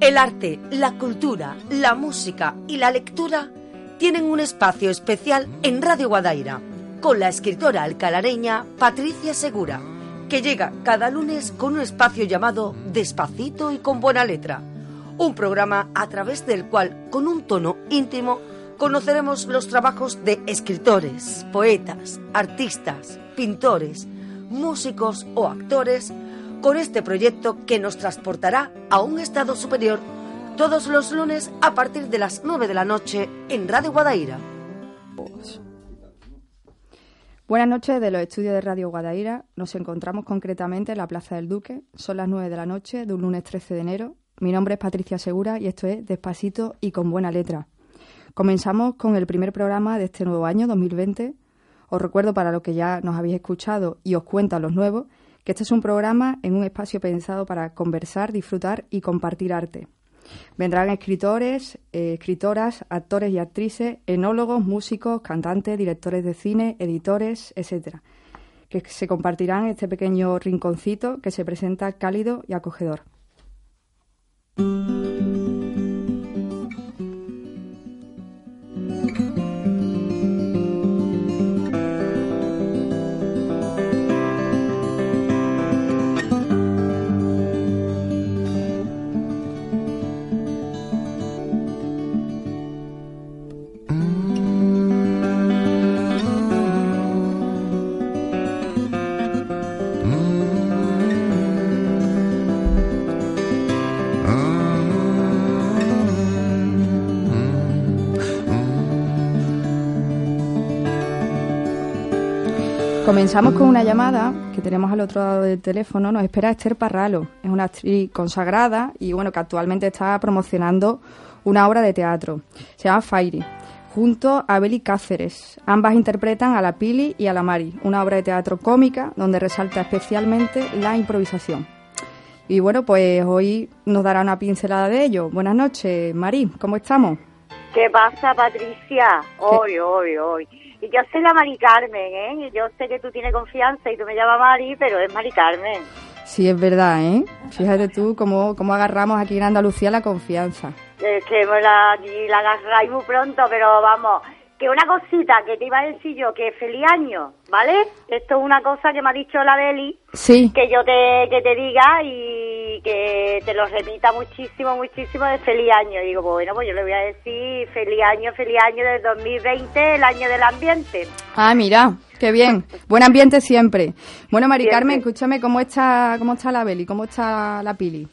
El arte, la cultura, la música y la lectura tienen un espacio especial en Radio Guadaira con la escritora alcalareña Patricia Segura, que llega cada lunes con un espacio llamado Despacito y con buena letra, un programa a través del cual, con un tono íntimo, conoceremos los trabajos de escritores, poetas, artistas, pintores, músicos o actores con este proyecto que nos transportará a un estado superior todos los lunes a partir de las 9 de la noche en Radio Guadaira. Buenas noches de los estudios de Radio Guadaira. Nos encontramos concretamente en la Plaza del Duque. Son las 9 de la noche de un lunes 13 de enero. Mi nombre es Patricia Segura y esto es Despacito y con buena letra. Comenzamos con el primer programa de este nuevo año, 2020. Os recuerdo para los que ya nos habéis escuchado y os cuentan los nuevos que este es un programa en un espacio pensado para conversar, disfrutar y compartir arte. Vendrán escritores, eh, escritoras, actores y actrices, enólogos, músicos, cantantes, directores de cine, editores, etcétera, que se compartirán en este pequeño rinconcito que se presenta cálido y acogedor. Comenzamos con una llamada que tenemos al otro lado del teléfono. Nos espera Esther Parralo. Es una actriz consagrada y bueno que actualmente está promocionando una obra de teatro. Se llama Fairy. Junto a Beli Cáceres. Ambas interpretan a la Pili y a la Mari, una obra de teatro cómica donde resalta especialmente la improvisación. Y bueno, pues hoy nos dará una pincelada de ello. Buenas noches, Mari, ¿cómo estamos? ¿Qué pasa, Patricia? Hoy, hoy, hoy. Y yo soy la Mari Carmen, ¿eh? Yo sé que tú tienes confianza y tú me llamas Mari, pero es Mari Carmen. Sí, es verdad, ¿eh? Fíjate tú cómo, cómo agarramos aquí en Andalucía la confianza. Es que me la, la agarráis muy pronto, pero vamos, que una cosita que te iba a decir yo, que feliz año, ¿vale? Esto es una cosa que me ha dicho la Beli, Sí, que yo te, que te diga y que te lo repita muchísimo, muchísimo de feliz año. Y digo, bueno, pues yo le voy a decir feliz año, feliz año del 2020, el año del ambiente. Ah, mira, qué bien. Buen ambiente siempre. Bueno, Mari Siempre. Carmen, escúchame, ¿cómo está, cómo está la Beli? ¿Cómo está la Pili?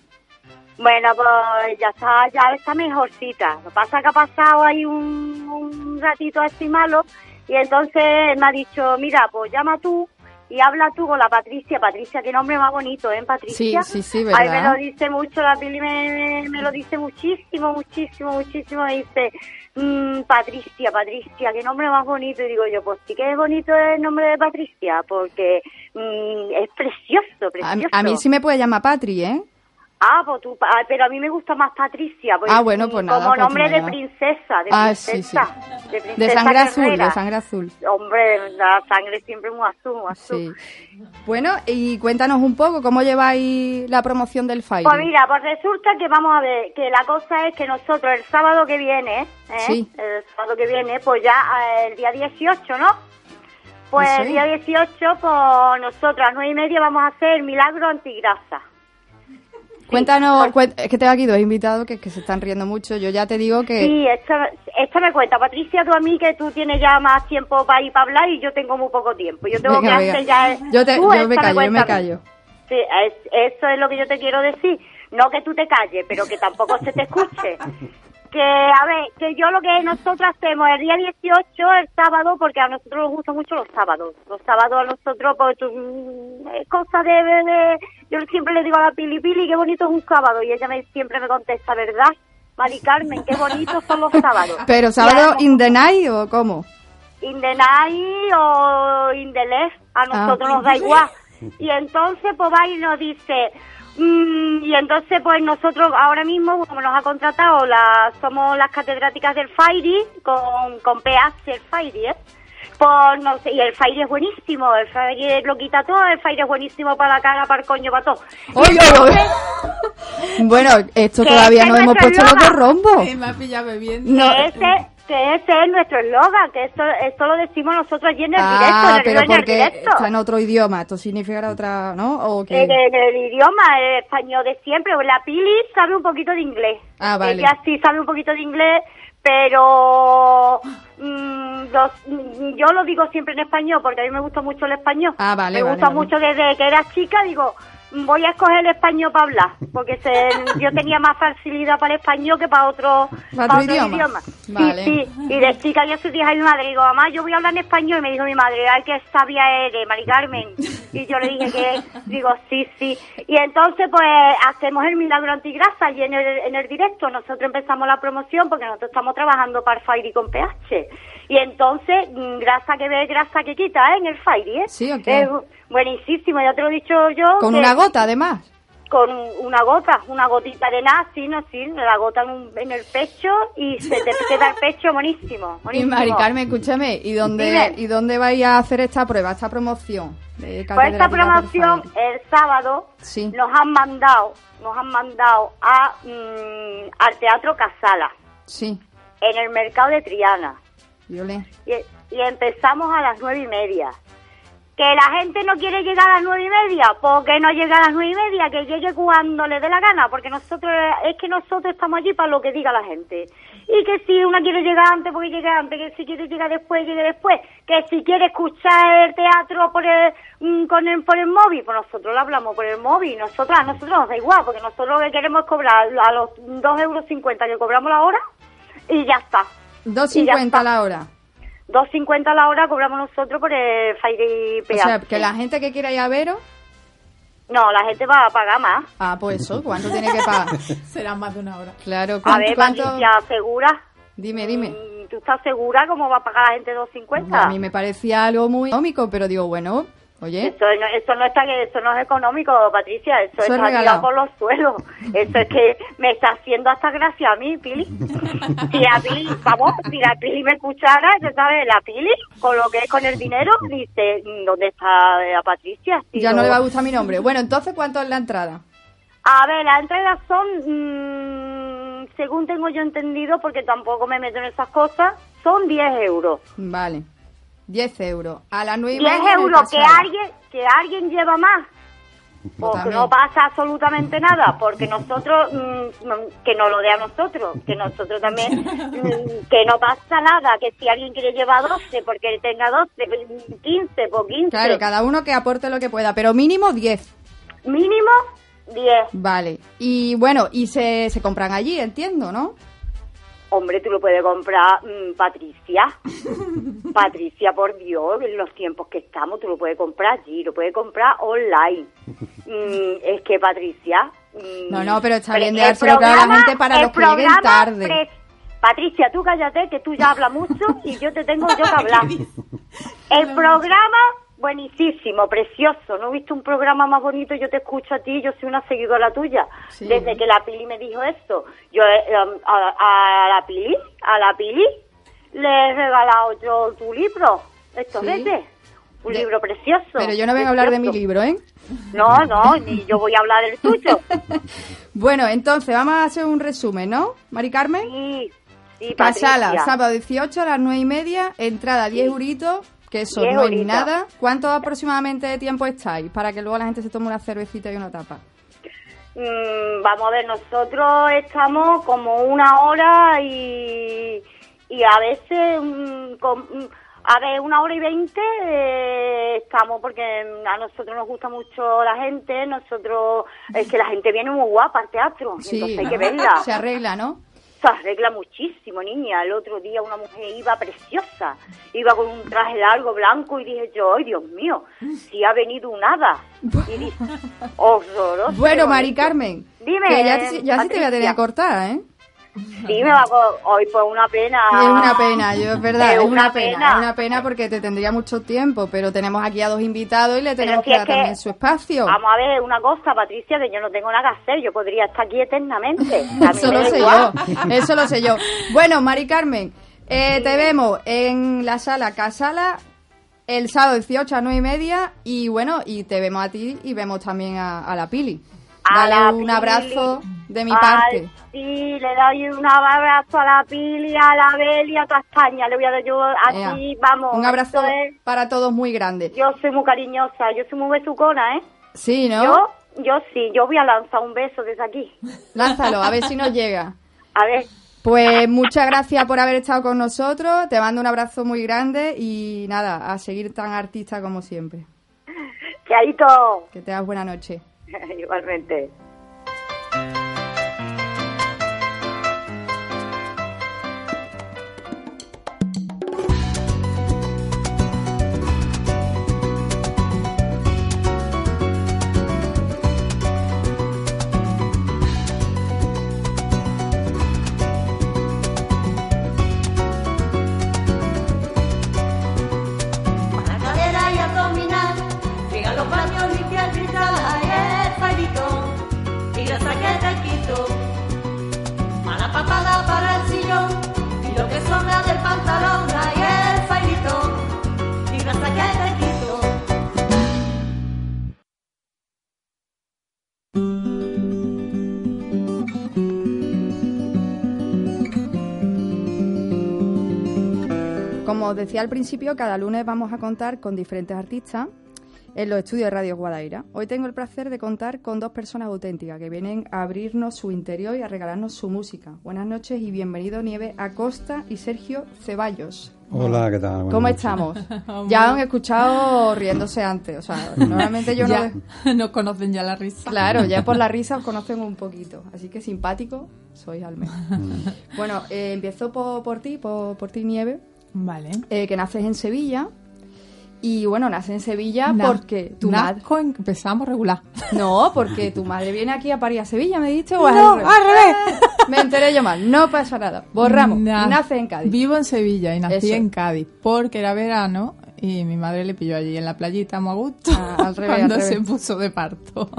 Bueno, pues ya está, ya está mejorcita. Lo que pasa es que ha pasado ahí un, un ratito así malo y entonces él me ha dicho, mira, pues llama tú y habla tú con la Patricia. Patricia, qué nombre más bonito, ¿eh, Patricia? Sí, sí, sí, Ay, me ¿verdad? lo dice mucho, la Pili me, me, me lo dice muchísimo, muchísimo, muchísimo. Me dice, mm, Patricia, Patricia, qué nombre más bonito. Y digo yo, pues sí que es bonito el nombre de Patricia, porque mm, es precioso, A, precioso. a mí sí me puede llamar Patri, ¿eh? Ah, pues tú, ah, pero a mí me gusta más Patricia. pues, Ah, bueno, pues nada, Como pues nombre de princesa, de Ah, princesa. sí. De, princesa De sangre azul, de sangre azul. Hombre, la sangre siempre muy azul, muy azul. Sí. Bueno, y cuéntanos un poco, ¿cómo lleváis la promoción del Fire? Pues mira, pues resulta que vamos a ver, que la cosa es que nosotros el sábado que viene, ¿eh? El sábado que viene, pues ya eh, el día 18, ¿no? Pues el día 18, pues nosotros a las nueve y media vamos a hacer milagro antigrasa. Cuéntanos, cuen- es que tengo aquí dos invitados que, que se están riendo mucho. Yo ya te digo que... Sí, esto me cuenta. Patricia, tú a mí que tú tienes ya más tiempo para ir para hablar y yo tengo muy poco tiempo. Yo tengo Venga, que venga. hacer ya... Yo, te- Tú, yo me esta callo, yo me a mí. callo. Sí, es- eso es lo que yo te quiero decir. No que tú te calles, pero que tampoco se te escuche. Que, a ver, que yo lo que nosotros hacemos el día 18, el sábado, porque a nosotros nos gustan mucho los sábados. Los sábados a nosotros, pues, mm, es cosa de, de, Yo siempre le digo a la Pili Pili, qué bonito es un sábado, y ella me siempre me contesta, ¿verdad? Mari Carmen, qué bonitos son los sábados. ¿Pero sábado in the night o cómo? In the night o in the left, a nosotros nos da igual. Y entonces, pues va y nos dice... Mm, y entonces, pues nosotros ahora mismo, como nos ha contratado, la, somos las catedráticas del FAIRI, con, con PH el FAIRI, ¿eh? Pues no sé, y el FAIRI es buenísimo, el FAIRI lo quita todo, el FAIRI es buenísimo para la cara, para el coño, para todo. Oye, entonces, Bueno, esto todavía ese no hemos puesto los dos rombos. Me ha pillado bebiendo. No. que ese, que ese es nuestro eslogan, que esto, esto lo decimos nosotros allí en el directo, Ah, en el, pero en el porque directo. está en otro idioma. Esto significará otra, ¿no? ¿O qué? En, en el idioma el español de siempre. La Pili sabe un poquito de inglés. Ah, vale. Ella sí sabe un poquito de inglés, pero mm, los- mm, yo lo digo siempre en español porque a mí me gusta mucho el español. Ah, vale, Me vale, gusta vale. mucho desde que era chica, digo, voy a escoger el español para hablar, porque se- yo tenía más facilidad para el español que para otro, ¿Para otro idioma? Sí, Vale. sí. Y de chica yo se dije a mi madre, digo, mamá, yo voy a hablar en español. Y me dijo mi madre, ay, qué sabia eres, Mari Carmen. Y yo le dije que, digo, sí, sí. Y entonces, pues, hacemos el milagro antigrasa allí en el, en el directo. Nosotros empezamos la promoción porque nosotros estamos trabajando para Fairy con PH. Y entonces, mm, grasa que ve, grasa que quita, ¿eh? En el Fairy, ¿eh? Sí, ¿o qué? Es buenísimo, ya te lo he dicho yo. Con que- una gota, además. con una gota, una gotita de nada, sí, no, sí, la gota en, un- en el pecho y se te queda el pecho buenísimo. Y buenísimo. Mari Carmen, escúchame, ¿y dónde, Dime. ¿y dónde vais a hacer esta prueba, esta promoción? de Pues esta promoción el sábado Sí. nos han mandado, nos han mandado a mm, al Teatro Casala, Sí, en el mercado de Triana. Y, empezamos a las nueve y media. Que la gente no quiere llegar a las nueve y media, ¿por qué no llega a las nueve y media? Que llegue cuando le dé la gana, porque nosotros, es que nosotros estamos allí para lo que diga la gente. Y que si una quiere llegar antes, porque llegue antes, que si quiere llegar después, llegue después, que si quiere escuchar el teatro por el, mm, con el, por el móvil, pues nosotros lo hablamos por el móvil, nosotros, a nosotros nos da igual, porque nosotros lo que queremos es cobrar a los dos euros cincuenta que cobramos la hora, y ya está. Y ya 2.50 está. la hora. 2.50 la hora cobramos nosotros por el Fire O sea, que la gente que quiera ir a veros, No, la gente va a pagar más. ah, pues eso, ¿cuánto tiene que pagar? Será más de una hora. Claro, A ¿cuánto? ver, cuánto? Patricia, ¿segura? Dime, dime. Mm, ¿Tú estás segura cómo va a pagar la gente 2.50? A mí me parecía algo muy económico, pero digo, bueno, oye, Eso no, eso no está eso no es económico, Patricia, eso, Eso es tirado por los suelos. Eso es que me está haciendo hasta gracia a mí, Pili. Si la Pili, vamos, si la Pili me escuchara, ya sabes, la Pili, con lo que es con el dinero, dice, ¿dónde está la Patricia? Si ya no le va a gustar mi nombre. Bueno, entonces, ¿cuánto es la entrada? A ver, las entradas son, mm, según tengo yo entendido, porque tampoco me meto en esas cosas, son 10 euros. Vale, 10 euros. A las 9 y 10 media euros, que alguien, que alguien lleva más. También. no pasa absolutamente nada, porque nosotros, mm, no- que nos lo dé a nosotros, que nosotros también, mm, que no pasa nada, que si alguien quiere llevar 12, porque tenga 12, mm, 15, por 15, Claro, cada uno que aporte lo que pueda, pero mínimo 10. mínimo 10. Vale. Y bueno, y se, se compran allí, entiendo, ¿no? Hombre, tú lo puedes comprar, mm, Patricia. Patricia, por Dios, en los tiempos que estamos, tú lo puedes comprar allí, lo puedes comprar online. Mm, es que, Patricia... mm, No, no, pero está bien de el dárselo gente para los que lleguen tarde. Patricia, tú cállate, que tú ya hablas mucho y yo te tengo yo que hablar. El programa, buenísimo, precioso. No he visto un programa más bonito. Yo te escucho a ti, yo soy una seguidora tuya. Sí. Desde que la Pili me dijo esto, yo eh, um, a, a la Pili, a la Pili, le he regalado yo tu libro. Estos Sí. Un De- libro precioso. Pero yo no vengo a hablar de mi libro, ¿eh? No, no, ni yo voy a hablar del tuyo. Bueno, entonces vamos a hacer un resumen, ¿no? Mari Carmen. Sí, sí, Patricia. sábado 18 a las 9 y media, entrada 10 euritos, que eso 10 no es euritos. nada. ¿Cuánto aproximadamente de tiempo estáis? Para que luego la gente se tome una cervecita y una tapa. Mm, vamos a ver, nosotros estamos como una hora y, y a veces, mm, con- mm, a ver, una hora y veinte eh, estamos porque a nosotros nos gusta mucho la gente, nosotros, es que la gente viene muy guapa al teatro, Sí, entonces hay que verla. se arregla, ¿no? Se arregla muchísimo, niña. El otro día una mujer iba preciosa, iba con un traje largo blanco y dije yo, ay Dios mío, si ha venido un hada. Y dije, horroroso. Bueno, Mari. Carmen, Dime, que ya, ya sí te voy a tener cortar, ¿eh? Sí, me va Hoy pues una pena. Es una pena, yo es verdad, Es es una pena, pena. es una pena porque te tendría mucho tiempo, pero tenemos aquí a dos invitados y le tenemos si que dar que- también su espacio. Vamos a ver una cosa, Patricia, que yo no tengo nada que hacer. Yo podría estar aquí eternamente. Eso lo sé igual. yo, eso lo sé yo. Bueno, Mari Carmen, eh, te vemos en la sala Casala el sábado 18 a 9 y media y bueno, y te vemos a ti y vemos también a, a la Pili. A Dale la un Pili. abrazo de mi Ay, parte. sí, le doy un abrazo a la Pili, a la Beli, a toda España. Le voy a dar yo así, Ea, vamos. Un abrazo es- para todos muy grande. Yo soy muy cariñosa, yo soy muy besucona, ¿eh? Sí, ¿no? Yo, yo sí, yo voy a lanzar un beso desde aquí. Lánzalo, a ver si nos llega. A ver, Pues muchas gracias por haber estado con nosotros. Te mando un abrazo muy grande y nada, a seguir tan artista como siempre. todo. Que tengas buena noche. Igualmente. Os decía al principio, cada lunes vamos a contar con diferentes artistas en los estudios de Radio Guadaira. Hoy tengo el placer de contar con dos personas auténticas que vienen a abrirnos su interior y a regalarnos su música. Buenas noches y bienvenido Nieve Acosta y Sergio Ceballos. Hola, ¿qué tal? Buenas ¿Cómo noches. estamos? Ya han escuchado riéndose antes, o sea, normalmente yo no... nos conocen ya la risa. Claro, ya por la risa os conocen un poquito, así que simpático sois al menos. Bueno, eh, empiezo por, por ti, por, por ti Nieve, Vale. eh, que naces en Sevilla. Y bueno, naces en Sevilla Na- porque tu madre... en- empezamos regular. No, porque tu madre viene aquí a París a Sevilla, ¿me dijiste? ¿O No, al revés? al revés. Me enteré yo mal, no pasa nada. Borramos, Na- nace en Cádiz. Vivo en Sevilla y nací Eso. en Cádiz porque era verano y mi madre le pilló allí en la playita muy a gusto Ah, al revés, cuando al se revés. puso de parto.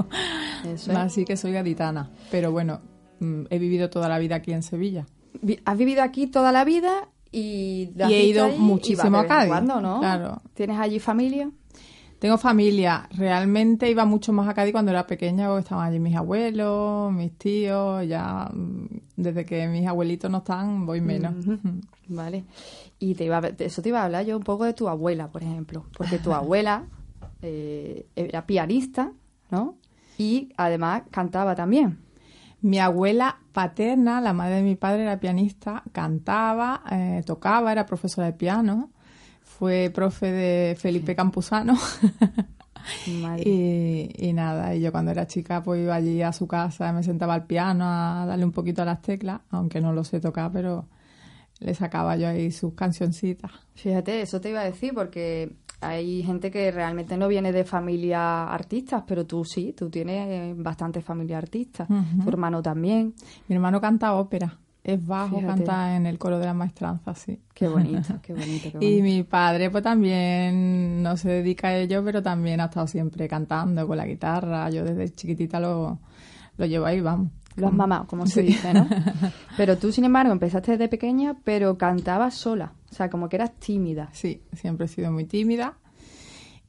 Eso es. Así que soy gaditana. Pero bueno, mm, he vivido toda la vida aquí en Sevilla. Vi- Has vivido aquí toda la vida y... Y he ido muchísimo a Cádiz, cuando, ¿no? claro. ¿Tienes allí familia? Tengo familia. Realmente iba mucho más a Cádiz cuando era pequeña, porque estaban allí mis abuelos, mis tíos. Ya mm, desde que mis abuelitos no están, voy menos. Vale. Y te iba a, de eso te iba a hablar yo un poco de tu abuela, por ejemplo. Porque tu abuela eh, era pianista, ¿no? Y además cantaba también. Mi abuela paterna, la madre de mi padre, era pianista, cantaba, eh, tocaba, era profesora de piano, fue profe de Felipe Campuzano. Y, y nada, y yo cuando era chica pues iba allí a su casa, me sentaba al piano a darle un poquito a las teclas, aunque no lo sé tocar, pero le sacaba yo ahí sus cancioncitas. Fíjate, eso te iba a decir porque hay gente que realmente no viene de familia artistas, pero tú sí, tú tienes eh, bastante familia artista. Tu hermano también. Mi hermano canta ópera, es bajo, Fíjate. canta en el coro de la maestranza, sí. Qué bonito, qué bonito, qué bonito. Y mi padre pues también no se dedica a ello, pero también ha estado siempre cantando con la guitarra. Yo desde chiquitita lo, lo llevo ahí, vamos. Lo has mamado, como se Sí. dice, ¿no? Pero tú, sin embargo, empezaste desde pequeña, pero cantabas sola. O sea, como que eras tímida. Sí, siempre he sido muy tímida.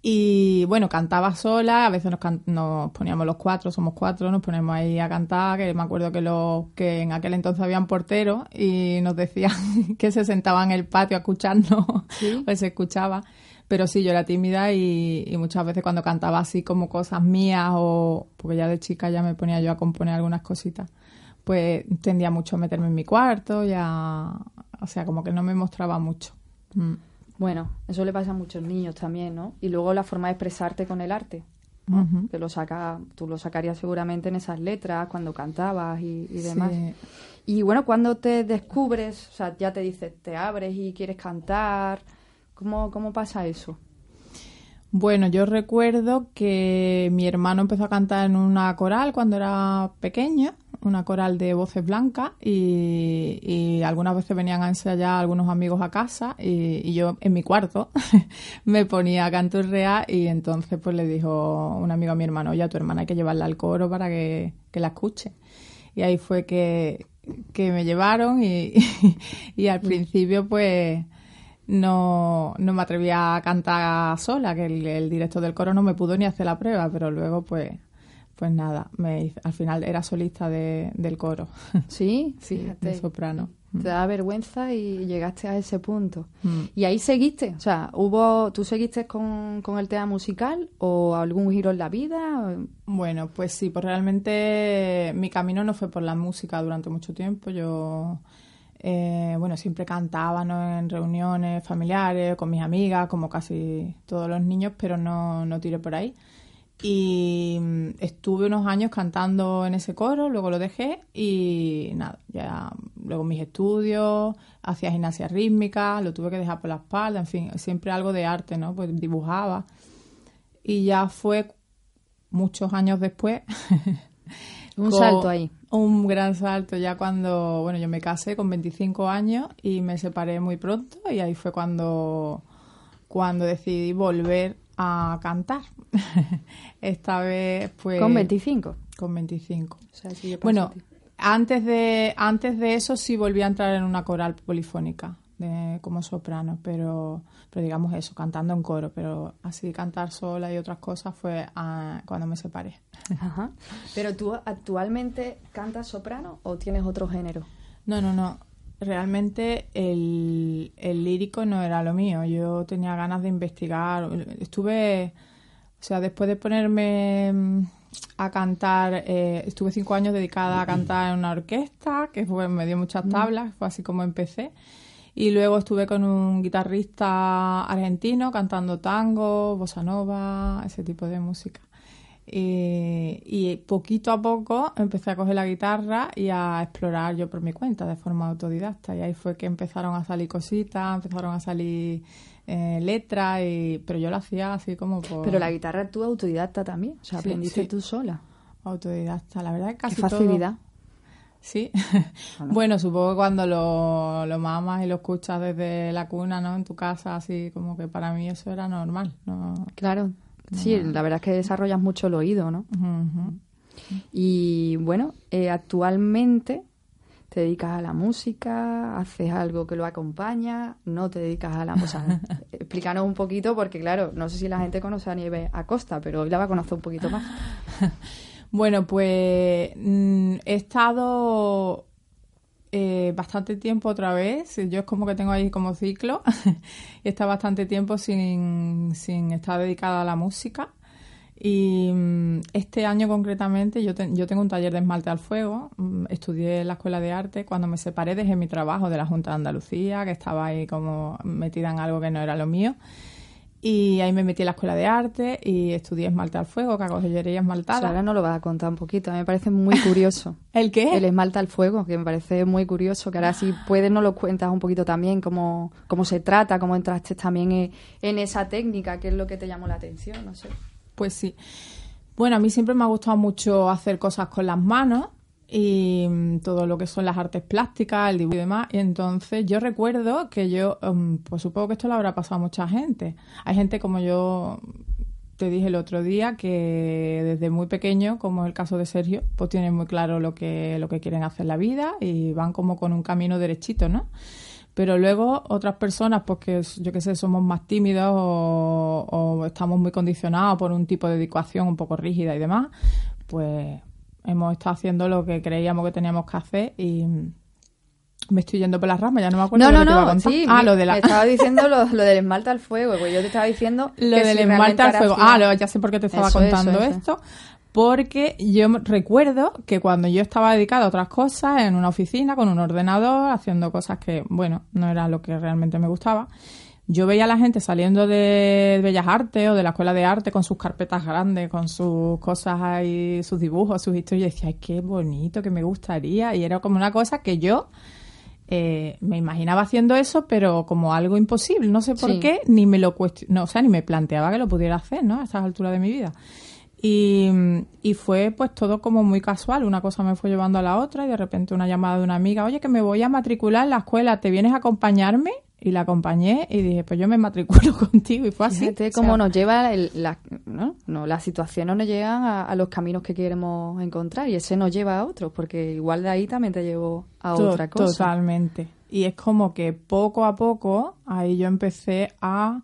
Y bueno, cantaba sola, a veces nos, can- nos poníamos los cuatro, somos cuatro, nos ponemos ahí a cantar, que me acuerdo que, los, que en aquel entonces habían porteros y nos decían que se sentaban en el patio a escucharnos, Sí. pues se escuchaba. Pero sí, yo era tímida y, y muchas veces cuando cantaba así como cosas mías o porque ya de chica ya me ponía yo a componer algunas cositas, pues tendía mucho a meterme en mi cuarto y a, o sea, como que no me mostraba mucho. Mm. Bueno, eso le pasa a muchos niños también, ¿no? Y luego la forma de expresarte con el arte. que lo saca, tú lo sacarías seguramente en esas letras, cuando cantabas y, y demás. Sí. Y bueno, cuando te descubres, o sea, ya te dices, te abres y quieres cantar, ¿cómo, cómo pasa eso? Bueno, yo recuerdo que mi hermano empezó a cantar en una coral cuando era pequeña, una coral de voces blancas, y, y algunas veces venían a ensayar algunos amigos a casa, y, y yo en mi cuarto me ponía a canturrear, y entonces pues le dijo un amigo a mi hermano, oye, a tu hermana hay que llevarla al coro para que, que la escuche. Y ahí fue que, que me llevaron y, y al principio pues no, no me atrevía a cantar sola, que el, el director del coro no me pudo ni hacer la prueba, pero luego pues pues nada, me, al final era solista de, del coro, Sí, sí, fíjate. de soprano. Te da vergüenza y llegaste a ese punto. Mm. Y ahí seguiste, o sea, hubo, ¿tú seguiste con, con el tema musical o algún giro en la vida? Bueno, pues sí, pues realmente mi camino no fue por la música durante mucho tiempo. Yo, eh, bueno, siempre cantaba ¿no? en reuniones familiares, con mis amigas, como casi todos los niños, pero no, no tiré por ahí. Y mm, estuve unos años cantando en ese coro, luego lo dejé y nada, ya luego mis estudios, hacía gimnasia rítmica, lo tuve que dejar por la espalda, en fin, siempre algo de arte, ¿no? Pues dibujaba. Y ya fue muchos años después. Un con- salto ahí. Un gran salto ya cuando, bueno, yo me casé con 25 años y me separé muy pronto y ahí fue cuando, cuando decidí volver a cantar. Esta vez pues... Con 25. Con 25. O sea, sí, yo paso Bueno, a antes de, antes de eso sí volví a entrar en una coral polifónica de- como soprano, pero, pero digamos eso, cantando en coro, pero así cantar sola y otras cosas fue ah, cuando me separé. Ajá. Pero tú actualmente cantas soprano o tienes otro género? No, no, no. Realmente el, el lírico no era lo mío. Yo tenía ganas de investigar. Estuve, o sea, después de ponerme mm, a cantar, eh, estuve cinco años dedicada a cantar en una orquesta, que fue, me dio muchas tablas, fue así como empecé. Y luego estuve con un guitarrista argentino cantando tango, bossa nova, ese tipo de música. Y, y poquito a poco empecé a coger la guitarra y a explorar yo por mi cuenta de forma autodidacta. Y ahí fue que empezaron a salir cositas, empezaron a salir eh, letras, y, pero yo lo hacía así como por Pero la guitarra tú autodidacta también, o sea, Sí, aprendiste sí. tú sola. autodidacta. La verdad es que casi Qué todo- facilidad. Sí. bueno, supongo que cuando lo, lo mamas y lo escuchas desde la cuna, ¿no? En tu casa, así como que para mí eso era normal. ¿no? Claro. Sí, la verdad es que desarrollas mucho el oído, ¿no? Y bueno, eh, actualmente te dedicas a la música, haces algo que lo acompaña, no te dedicas a la música. Explícanos un poquito, porque claro, no sé si la gente conoce a Nieve Acosta, pero hoy la va a conocer un poquito más. Bueno, pues mm, he estado eh, bastante tiempo otra vez. Yo es como que tengo ahí como ciclo. he estado bastante tiempo sin, sin estar dedicada a la música. Y mm, este año concretamente yo, yo tengo un taller de esmalte al fuego. Mm, Estudié en la Escuela de Arte. Cuando me separé dejé mi trabajo de la Junta de Andalucía, que estaba ahí como metida en algo que no era lo mío. Y ahí me metí en la Escuela de Arte y estudié esmalte al fuego, que hago joyería O esmaltada. sea, ahora no lo vas a contar un poquito, me parece muy curioso. ¿El qué? El esmalte al fuego, que me parece muy curioso, que ahora si puedes nos lo cuentas un poquito también, cómo, cómo se trata, cómo entraste también en, en esa técnica, qué es lo que te llamó la atención, no sé. Pues sí. Bueno, a mí siempre me ha gustado mucho hacer cosas con las manos y mm, todo lo que son las artes plásticas, el dibujo y demás. Y entonces yo recuerdo que yo, mm, pues supongo que esto lo habrá pasado a mucha gente. Hay gente como yo te dije el otro día que desde muy pequeño, como es el caso de Sergio, pues tienen muy claro lo que, lo que quieren hacer en la vida y van como con un camino derechito, ¿no? Pero luego otras personas, pues que yo qué sé, somos más tímidos o, o estamos muy condicionados por un tipo de educación un poco rígida y demás, pues hemos estado haciendo lo que creíamos que teníamos que hacer y me estoy yendo por las ramas, ya no me acuerdo No, de no, lo que iba a no, contar. sí, ah, lo de la... estaba diciendo lo, lo del esmalte al fuego, pues yo te estaba diciendo Lo que del si esmalte al fuego. Ah, lo- ya sé por qué te estaba Eso, contando eso. esto. Porque yo recuerdo que cuando yo estaba dedicada a otras cosas, en una oficina, con un ordenador, haciendo cosas que, bueno, no era lo que realmente me gustaba, yo veía a la gente saliendo de Bellas Artes o de la Escuela de Arte con sus carpetas grandes, con sus cosas ahí, sus dibujos, sus historias, y decía, ay, qué bonito, que me gustaría. Y era como una cosa que yo eh, me imaginaba haciendo eso, pero como algo imposible. No sé por Sí. qué, ni me lo no, o sea, ni me planteaba que lo pudiera hacer, ¿no? A estas alturas de mi vida. Y, y fue pues todo como muy casual, una cosa me fue llevando a la otra y de repente una llamada de una amiga, oye que me voy a matricular en la escuela, ¿te vienes a acompañarme? Y la acompañé y dije, pues yo me matriculo contigo y fue así. Fíjate O sea, cómo nos lleva el- la, ¿no? No, las situaciones nos llegan a, a los caminos que queremos encontrar y ese nos lleva a otros, porque igual de ahí también te llevó a To- otra cosa. Totalmente. Y es como que poco a poco ahí yo empecé a,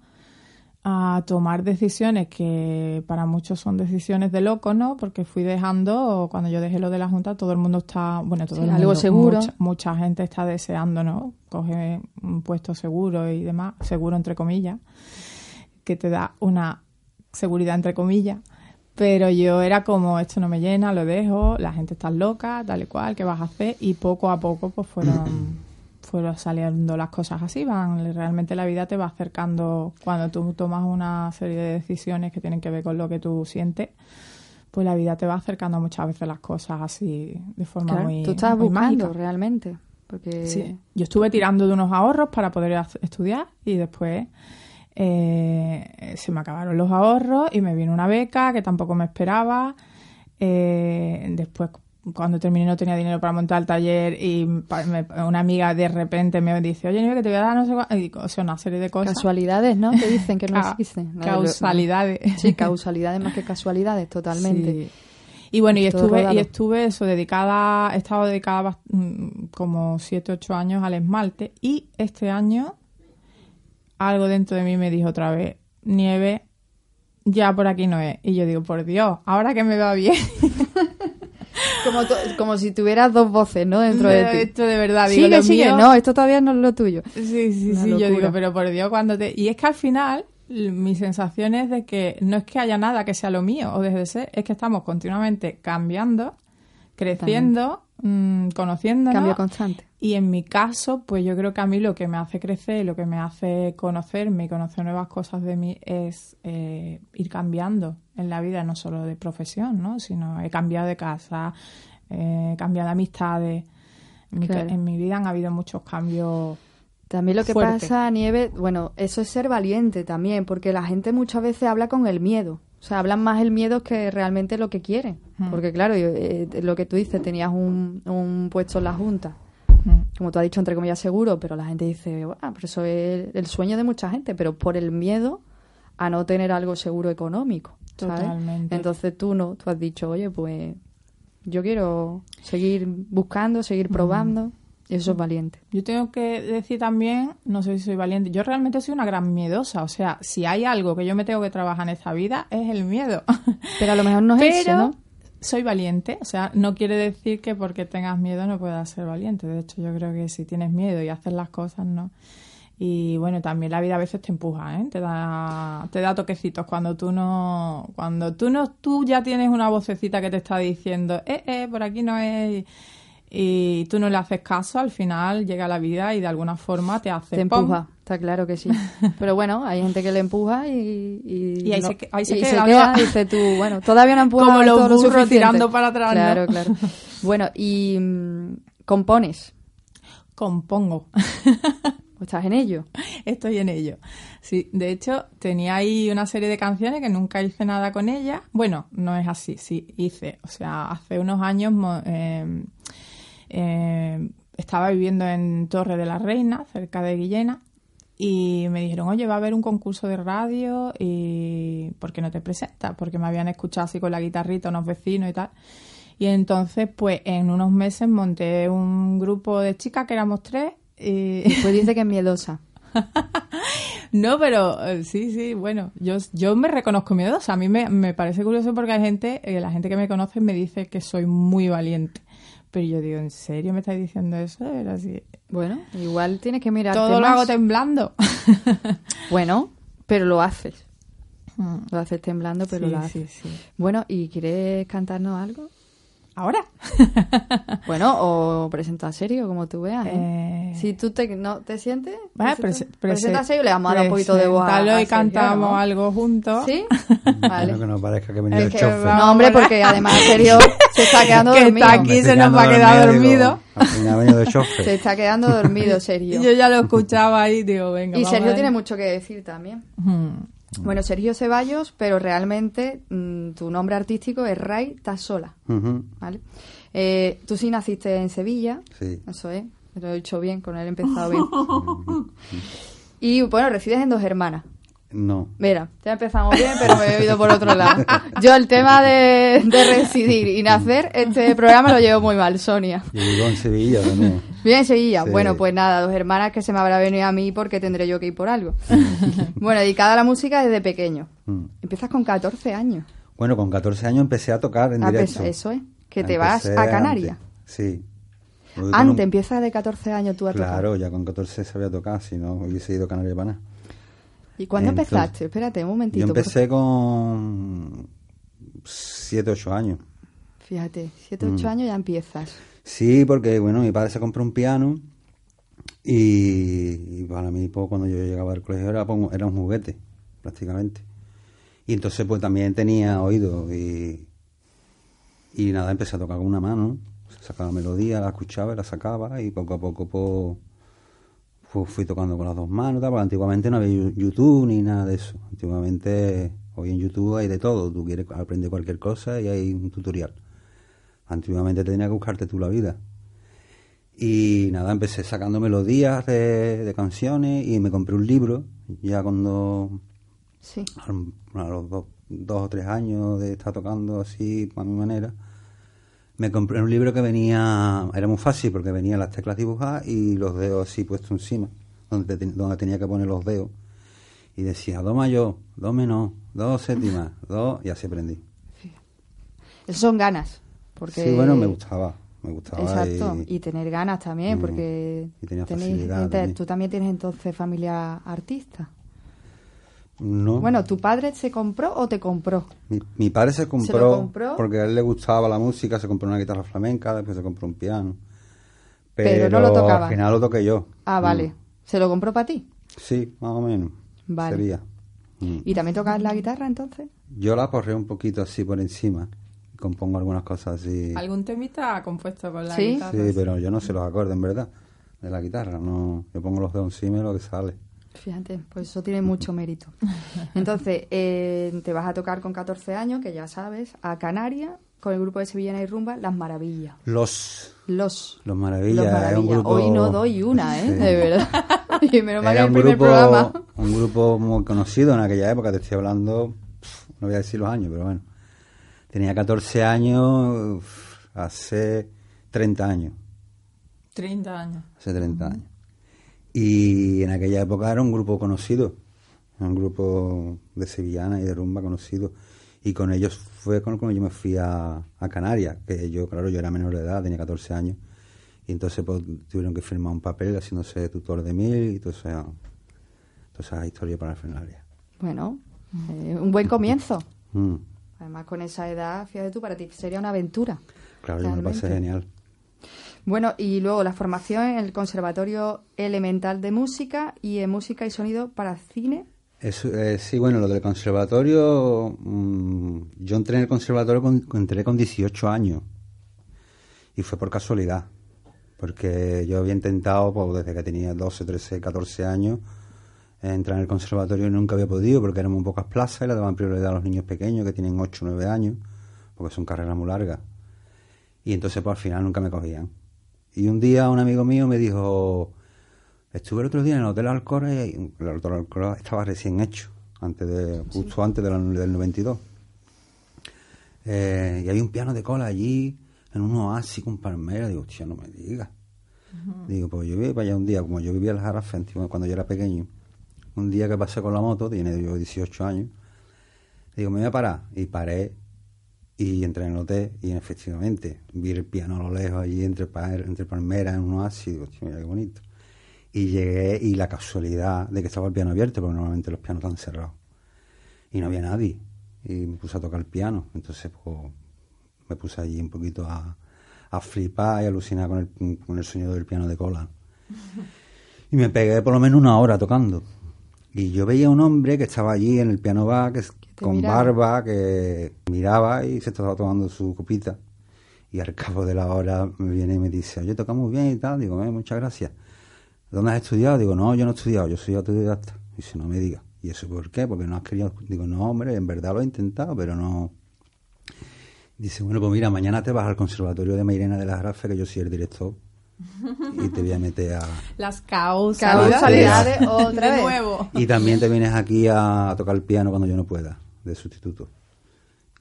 a tomar decisiones que para muchos son decisiones de loco, ¿no? Porque fui dejando, cuando yo dejé lo de la Junta, todo el mundo está, bueno, todo Sí, el algo mundo, seguro. Mucha, mucha gente está deseando, ¿no? Coge un puesto seguro y demás, seguro entre comillas, que te da una seguridad entre comillas. Pero yo era como, esto no me llena, lo dejo, la gente está loca, tal y cual, ¿qué vas a hacer? Y poco a poco pues fueron, fueron saliendo las cosas así, van, realmente la vida te va acercando, cuando tú tomas una serie de decisiones que tienen que ver con lo que tú sientes, pues la vida te va acercando muchas veces las cosas así de forma Claro, muy tú estás muy buscando mágica. realmente. Porque Sí. Yo estuve tirando de unos ahorros para poder estudiar y después eh, se me acabaron los ahorros y me vino una beca que tampoco me esperaba. Eh, después, cuando terminé, no tenía dinero para montar el taller y me- una amiga de repente me dice, oye, Nieve, que te voy a dar no sé cuánto. Y o sea, una serie de cosas. casualidades, ¿no? Te dicen que no existen. No, Causalidades. Sí, causalidades más que casualidades, totalmente. Sí. Y bueno, y estuve, rodado. y estuve eso, dedicada, he estado dedicada mm, como 7, 8 años al esmalte y este año algo dentro de mí me dijo otra vez, nieve, ya por aquí no es. Y yo digo, por Dios, ahora que me va bien. Como, to- como si tuvieras dos voces, ¿no? Dentro de ti. Esto de verdad, digo, Sigue, lo sigue. mío- No, esto todavía no es lo tuyo. Sí, sí, Una sí, yo digo, pero por Dios, cuando te... Y es que al final mi sensación es de que no es que haya nada que sea lo mío o deje de ser, es que estamos continuamente cambiando, creciendo, mm, conociéndonos. Cambio constante. Y en mi caso, pues yo creo que a mí lo que me hace crecer, lo que me hace conocerme y conocer nuevas cosas de mí es eh, ir cambiando en la vida, no solo de profesión, ¿no? Sino he cambiado de casa, eh, he cambiado de amistades. En, mi, ca- Claro. en mi vida han habido muchos cambios. También lo que Fuerte. pasa, Nieve, bueno, eso es ser valiente también, porque la gente muchas veces habla con el miedo. O sea, hablan más el miedo que realmente lo que quieren. Hmm. Porque claro, yo, eh, lo que tú dices, tenías un, un puesto en la Junta, Mm. como tú has dicho, entre comillas, seguro, pero la gente dice, ah, pero eso es el sueño de mucha gente, pero por el miedo a no tener algo seguro económico. ¿sabes? Totalmente. Entonces tú no, tú has dicho, oye, pues yo quiero seguir buscando, seguir probando, y eso es valiente. Yo tengo que decir también, no sé si soy valiente, yo realmente soy una gran miedosa. O sea, si hay algo que yo me tengo que trabajar en esta vida, es el miedo. Pero a lo mejor no es Pero eso, ¿no? soy valiente, o sea, no quiere decir que porque tengas miedo no puedas ser valiente. De hecho, yo creo que si tienes miedo y haces las cosas, no. Y bueno, también la vida a veces te empuja, ¿eh? Te da, te da toquecitos cuando tú no, cuando tú no, tú ya tienes una vocecita que te está diciendo, eh, eh, por aquí no es, y tú no le haces caso, al final llega la vida y de alguna forma te hace Te ¡pum! empuja, está claro que sí. Pero bueno, hay gente que le empuja y... Y, Y ahí no- se ahí se y queda, y dices tú, bueno, todavía no han empujado Como los lo burros tirando para atrás, ¿no? Claro, claro. Bueno, y mm, compones, Compongo. estás en ello. Estoy en ello. Sí, de hecho, tenía ahí una serie de canciones que nunca hice nada con ellas. Bueno, no es así, sí, hice. O sea, hace unos años eh, eh, estaba viviendo en Torre de la Reina, cerca de Guillena, y me dijeron, oye, va a haber un concurso de radio y ¿por qué no te presentas? Porque me habían escuchado así con la guitarrita unos vecinos y tal. Y entonces, pues, en unos meses monté un grupo de chicas, que éramos tres, y... Pues dice que es miedosa. No, pero eh, sí, sí, bueno, yo, yo me reconozco miedosa. A mí me, me parece curioso porque hay gente, eh, la gente que me conoce me dice que soy muy valiente. Pero yo digo, ¿en serio me estáis diciendo eso? De verdad, sí. Bueno, igual tienes que mirar Todo lo hago temblando. Bueno, pero lo haces. Lo haces temblando, pero Sí, lo haces. sí, sí. Bueno, ¿y quieres cantarnos algo? ¿Ahora? Bueno, o presenta serio, como tú veas. ¿eh? Eh, Si tú te, no te sientes, Va, presenta, prese- presenta prese- serio, le vamos a dar un poquito de voz a, y cantamos ¿no? algo juntos. ¿Sí? Vale. Bueno, que no parezca que venía el que chofer. no, hombre, porque además Sergio se está quedando Que dormido. está aquí. Estoy se nos va a quedar dormido. de. Se está quedando dormido, Sergio. Yo ya lo escuchaba ahí, digo, venga. Y a tiene mucho que decir también. Hmm. Bueno, Sergio Ceballos, pero realmente mm, tu nombre artístico es Ray Tasola, Ujú, ¿vale? Eh, tú sí naciste en Sevilla, Sí. eso es, lo he dicho bien, con él he empezado bien. y bueno, resides en dos hermanas. No. Mira, ya empezamos bien, pero me he ido por otro lado. Yo el tema de, de residir y nacer, este programa lo llevo muy mal, Sonia. Yo vivo en Sevilla también. Bien en Sevilla. Sí. Bueno, pues nada, dos hermanas que se me habrá venido a mí porque tendré yo que ir por algo. bueno, dedicada a la música desde pequeño. Mm. Empiezas con 14 años. Bueno, con 14 años empecé a tocar en Ah, directo. pues eso es, que te vas a Canarias. Sí. Antes, un- empiezas de 14 años tú a tocar. Claro, ya con 14 sabía tocar, si no hubiese ido a Canarias para nada. ¿Y cuándo Entonces, empezaste? Espérate un momentito. Yo por empecé con 7, 8 años. Fíjate, 7, 8 Mm. años ya empiezas. Sí, porque bueno, mi padre se compró un piano y, y para mí pues, cuando yo llegaba al colegio era, pues, era un juguete, prácticamente. Y entonces pues también tenía oído y, y nada, empecé a tocar con una mano, sacaba melodía, la escuchaba y la sacaba y poco a poco pues, fui tocando con las dos manos, tal, porque antiguamente no había YouTube ni nada de eso. Antiguamente, hoy en YouTube hay de todo, tú quieres aprender cualquier cosa y hay un tutorial. Antiguamente tenías que buscarte tú la vida. Y nada, empecé sacando melodías de, de canciones y me compré un libro, ya cuando Sí. a los dos, dos o tres años de estar tocando así a mi manera, me compré un libro que venía, era muy fácil porque venía las teclas dibujadas y los dedos así puestos encima, donde, te- donde tenía que poner los dedos. Y decía, do mayor, do menor, do séptima, do, y así aprendí. Eso son ganas. Porque... Sí, bueno, me gustaba, me gustaba. Exacto, y- y, tener ganas también, Mm, porque y tenía tenéis- facilidad ente- también. tú también tienes entonces familia artista. No, Bueno, ¿tu padre se compró o te compró? Mi, mi padre se compró, compró? porque a él le gustaba la música, se compró una guitarra flamenca, después se compró un piano. Pero no lo tocaba. Al final lo toqué yo. Ah, Mm. vale. ¿Se lo compró para ti? Sí, más o menos. Vale. Sería. Mm. ¿Y también tocas la guitarra entonces? Yo la porré un poquito así por encima. y Compongo algunas cosas así. ¿Algún temita compuesto con la ¿Sí? guitarra? Sí, pero yo no sé los acordes, en verdad, de la guitarra. no Yo pongo los dedos encima y lo que sale. Fíjate, pues eso tiene mucho mérito. Entonces, eh, te vas a tocar con 14 años, que ya sabes, a Canarias, con el grupo de Sevillana y Rumba, Las Maravillas. Los. Los. Los Maravillas. Los Maravillas. grupo- Hoy no doy una, ¿eh? Sí. De verdad. Y menos mal que el un primer grupo, programa. un grupo muy conocido en aquella época, te estoy hablando, no voy a decir los años, pero bueno. Tenía 14 años, hace 30 años, 30 años. hace 30 años. Y en aquella época era un grupo conocido, un grupo de sevillana y de rumba conocido. Y con ellos fue con cuando yo me fui a, a Canarias, que yo, claro, yo era menor de edad, tenía 14 años. Y entonces pues, tuvieron que firmar un papel haciéndose tutor de mí y todo eso, toda esa historia para Fernalia. Bueno, eh, un buen comienzo. Mm, Además, con esa edad, fíjate tú, para ti sería una aventura. claro, yo me lo pasé genial. Bueno, y luego la formación en el Conservatorio Elemental de Música y en Música y Sonido para Cine. Eso, eh, sí, bueno, lo del conservatorio, mm, yo entré en el conservatorio, con, entré con 18 años y fue por casualidad, porque yo había intentado, pues, desde que tenía 12, 13, 14 años, entrar en el conservatorio y nunca había podido, porque eran muy pocas plazas y le daban prioridad a los niños pequeños que tienen 8 o 9 años, porque son carreras muy largas. Y entonces, pues al final nunca me cogían. Y un día un amigo mío me dijo, Estuve el otro día en el Hotel Alcora y el Hotel Alcora estaba recién hecho, antes de, justo antes de la- del 92. Eh, y había un piano de cola allí, en un oasis con palmera. Digo, hostia, no me digas. Digo, pues yo iba para allá un día, como yo vivía en Jarafes antiguo- cuando yo era pequeño, un día que pasé con la moto, tiene yo 18 años, digo, me voy a parar. Y paré y entré en el hotel y efectivamente vi el piano a lo lejos allí entre, entre palmeras en un oasis. Digo, mira qué bonito. Y llegué y la casualidad de que estaba el piano abierto, porque normalmente los pianos están cerrados. Y no había nadie. Y me puse a tocar el piano. Entonces, pues, me puse allí un poquito a, a flipar y alucinar con el, con el sonido del piano de cola. Y me pegué por lo menos una hora tocando. Y yo veía un hombre que estaba allí en el piano bar, que, con miraba. barba, que miraba y se estaba tomando su copita. Y al cabo de la hora me viene y me dice, oye, toca muy bien y tal. Digo, "Eh, muchas gracias. ¿Dónde has estudiado? Digo, no, yo no he estudiado, yo soy autodidacta. Dice, no me digas. ¿Y eso por qué? Porque no has querido. Digo, no, hombre, en verdad lo he intentado, pero no. Dice, bueno, pues mira, mañana te vas al Conservatorio de Mairena de las Grafes, que yo soy el director, y te voy a meter a... Las causalidades. Causalidades otra de vez. nuevo. Y también te vienes aquí a tocar el piano cuando yo no pueda, de sustituto.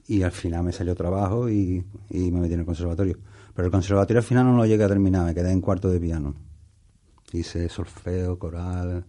Y al final me salió trabajo y, y me metí en el conservatorio. Pero el conservatorio al final no lo llegué a terminar, me quedé en cuarto de piano. Hice solfeo, coral,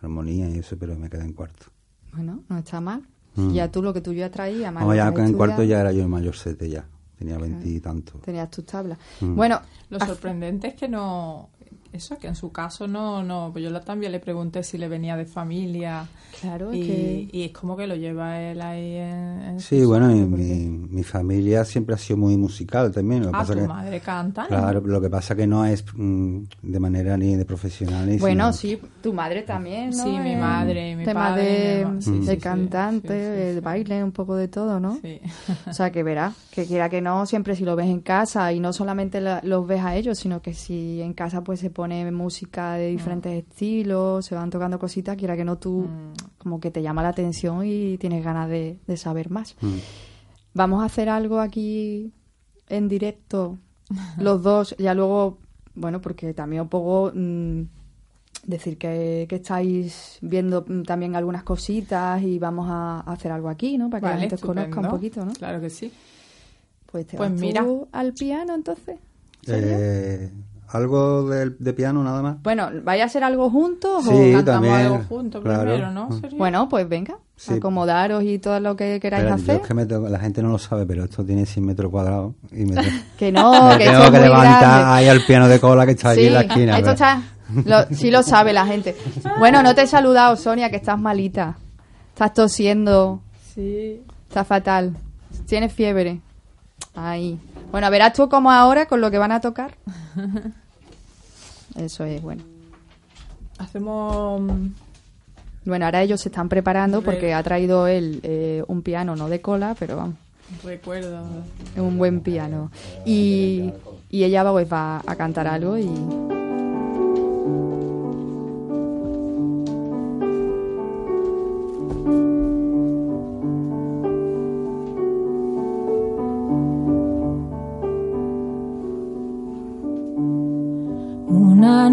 armonía y eso, pero me quedé en cuarto. Bueno, no está mal. Mm. Ya tú lo que tú ya traías, más lo ya en cuarto ya era yo el mayor sete ya. Tenía veintitantos. Tenías tus tablas. Mm. Bueno, Lo sorprendente es que no. Eso, que en su caso no. no pues yo la- también le pregunté si le venía de familia. claro, Y, que... y es como que lo lleva él ahí en. en Sí, su bueno, mi, mi familia siempre ha sido muy musical también. Lo Ah, pasa tu que, madre canta. ¿no? Claro, lo que pasa que no es mm, de manera ni de profesional ni Bueno, sino- sí, tu madre también, ¿no? Sí, mi madre y mi tema padre mi de, hermano. Sí, de cantante, sí, sí, el sí. baile, un poco de todo, ¿no? Sí. O sea, que verás, que quiera que no, siempre si lo ves en casa y no solamente la- los ves a ellos, sino que si en casa pues se pone música de diferentes estilos, se van tocando cositas, quiera que no tú, Mm. como que te llama la atención y tienes ganas de, de saber más. Mm. Vamos a hacer algo aquí en directo, los dos, ya luego, bueno, porque también un poco mm, decir que, que estáis viendo mm, también algunas cositas y vamos a, a hacer algo aquí, ¿no? Para que la gente os conozca un poquito, ¿no? Claro que sí. Pues te Pues vas mira. tú al piano entonces. Eh, ¿Algo de, de piano nada más? Bueno, ¿vaya a ser algo juntos Sí, o...? Cantamos también, algo juntos claro. primero, ¿no? ¿Sería? Bueno, pues venga, Sí. acomodaros y todo lo que queráis Pero yo hacer. es que me tengo- la gente no lo sabe, pero esto tiene 100 metros cuadrados y me, Que no, me que tengo esto que levantar grande. ahí al piano de cola que está allí Sí, en la esquina. esto pero- está, lo- sí lo sabe la gente. Bueno, no te he saludado, Sonia, que estás malita. Estás tosiendo, Sí. está fatal. Tienes fiebre. Ahí. Bueno, verás tú cómo ahora con lo que van a tocar. Eso es, bueno. Hacemos. mm, Bueno, ahora ellos se están preparando Re- porque ha traído él eh, un piano, no de cola, pero vamos, Recuerdo. es un buen piano. Y, y ella va, pues, va a cantar algo y...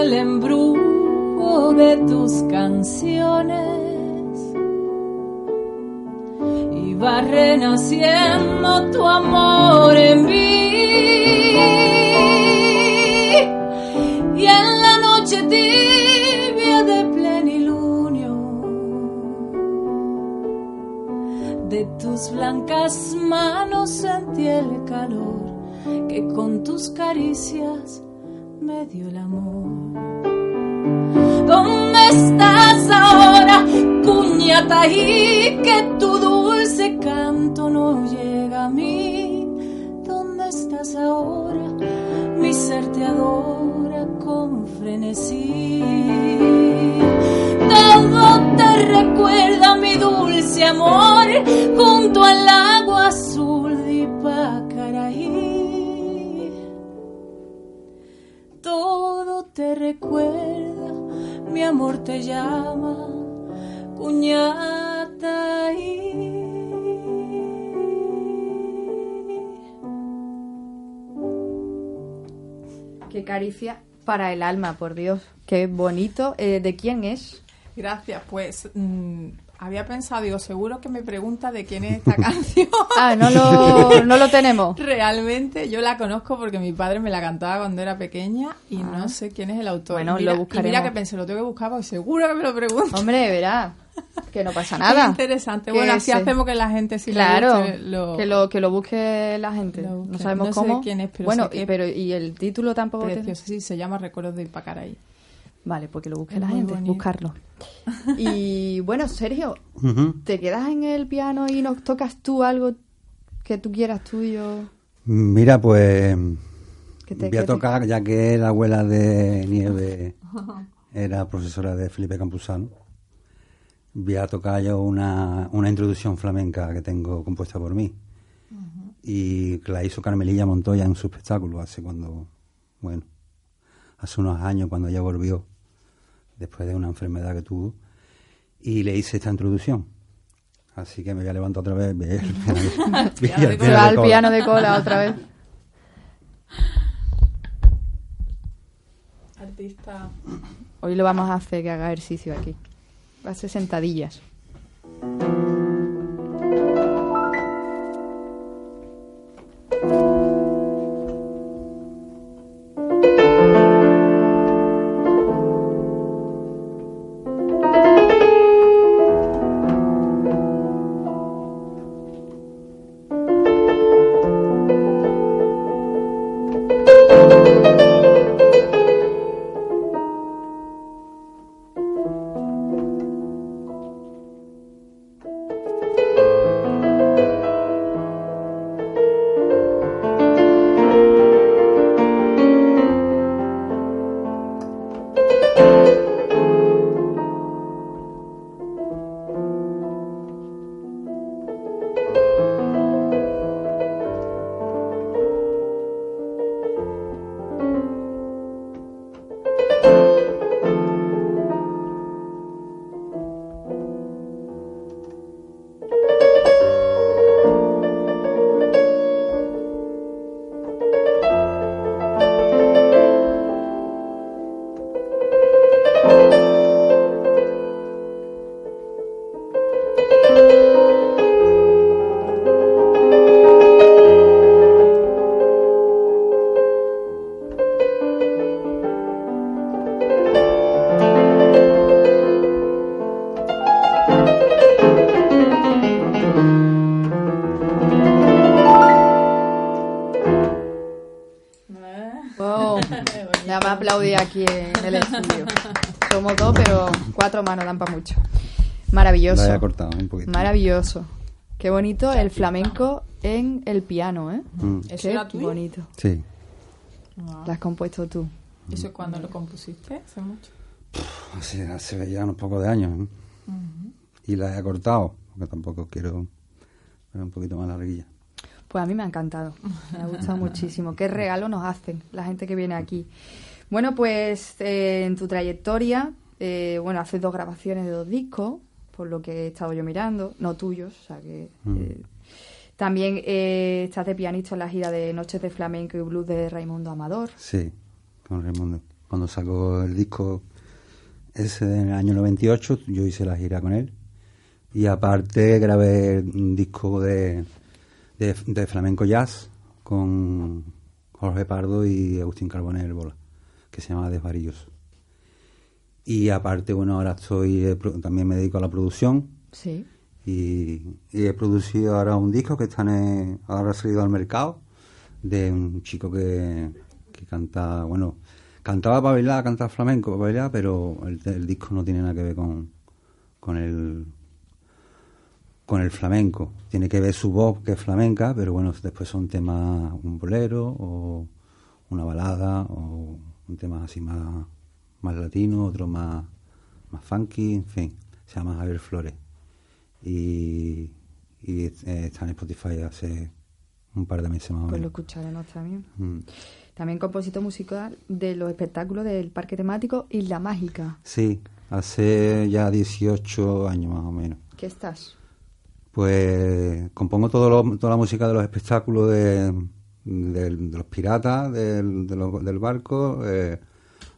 El embrujo de tus canciones. Iba renaciendo tu amor en mí. Y en la noche tibia de plenilunio de tus blancas manos sentí el calor que con tus caricias me dio el amor. ¿Dónde estás ahora, cuñataí, que tu dulce canto no llega a mí? ¿Dónde estás ahora? Mi ser te adora con frenesí. Todo te recuerda mi dulce amor junto al agua te recuerda, mi amor te llama, cuñata. Qué caricia para el alma, por Dios. Qué bonito. Eh, ¿De quién es? Gracias, pues mm, había pensado, digo, seguro que me pregunta de quién es esta canción. Ah, no lo, no lo tenemos. Realmente yo la conozco porque mi padre me la cantaba cuando era pequeña y Ah. no sé quién es el autor. Bueno, mira, lo buscaremos. y mira que pensé, lo tengo que buscar porque seguro que me lo pregunto. Hombre, verá, que no pasa Qué nada. interesante. Bueno, así hacemos que la gente si Claro, guste, lo... que lo que lo busque la gente. No sabemos No sé cómo. quién es, pero bueno, sé y, pero y el título tampoco. te- Precioso, sí, se llama Recuerdos de Ipacaraí. Vale, porque lo busque Es la gente, bonito. buscarlo. Y bueno, Sergio. ¿te quedas en el piano y nos tocas tú algo que tú quieras tuyo? Mira, pues Que te- voy a te- tocar, ya que la abuela de Nieve era profesora de Felipe Campuzano, voy a tocar yo una, una introducción flamenca que tengo compuesta por mí. Y que la hizo Carmelilla Montoya en su espectáculo hace cuando, bueno, hace unos años cuando ella volvió, después de una enfermedad que tuvo, y le hice esta introducción. Así que me voy a levantar otra vez. voy Piano al cola. piano de cola otra vez. Artista. Hoy lo vamos a hacer que haga ejercicio aquí. Va a ser sentadillas. Manos dan para mucho. Maravilloso. La he cortado un poquito. Maravilloso. Qué bonito el flamenco en el piano, ¿eh? Mm, bonito. Sí. Lo has compuesto tú. ¿Eso es cuando lo compusiste? Hace mucho. Hace, hace ya unos pocos de años. ¿eh? Y la he cortado, porque tampoco quiero ver un poquito más larguilla. Pues a mí me ha encantado, me ha gustado muchísimo. Qué regalo nos hacen la gente que viene aquí. Bueno, pues eh, en tu trayectoria, eh, bueno, haces dos grabaciones de dos discos, por lo que he estado yo mirando, no tuyos, o sea que... eh, también eh, estás de pianista en la gira de Noches de Flamenco y Blues de Raimundo Amador. Sí, con Raimundo. Cuando sacó el disco ese en el año 98, yo hice la gira con él. Y aparte grabé un disco de, de, de flamenco jazz con Jorge Pardo y Agustín Carbonell Bola, que se llama Desvaríos. Y aparte, bueno, ahora estoy, eh, también me dedico a la producción Sí. y, y he producido ahora un disco que está en ahora ha salido al mercado de un chico que, que canta, bueno, cantaba para bailar, canta flamenco para bailar, pero el, el disco no tiene nada que ver con, con el con el flamenco. Tiene que ver su voz, que es flamenca, pero bueno, después son temas, un bolero o una balada o un tema así más, más latino, otro más, más funky, en fin. Se llama Javier Flores. Y, y eh, está en Spotify hace un par de meses más o Pues lo menos. escucharemos también. Mm. También compositor musical de los espectáculos del Parque Temático Isla Mágica. Sí, hace ya 18 años más o menos. ¿Qué estás? Pues compongo todo lo- toda la música de los espectáculos de, los piratas del, de los- del barco, eh,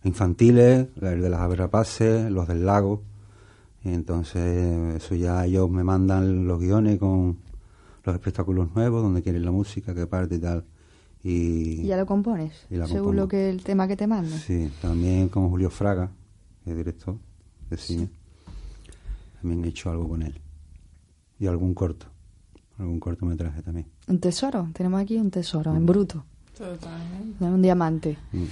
infantiles, el de las aves rapaces, los del lago, Y entonces eso ya ellos me mandan los guiones con los espectáculos nuevos, donde quieren la música, qué parte y tal. Y, ¿Y ya lo compones? Y la según compongo. lo que el tema que te manda. Sí, también con Julio Fraga, que es director de cine. También he hecho algo con él. Y algún corto. Algún cortometraje también. Un tesoro. Tenemos aquí un tesoro en bruto. Totalmente. Un diamante. Mm.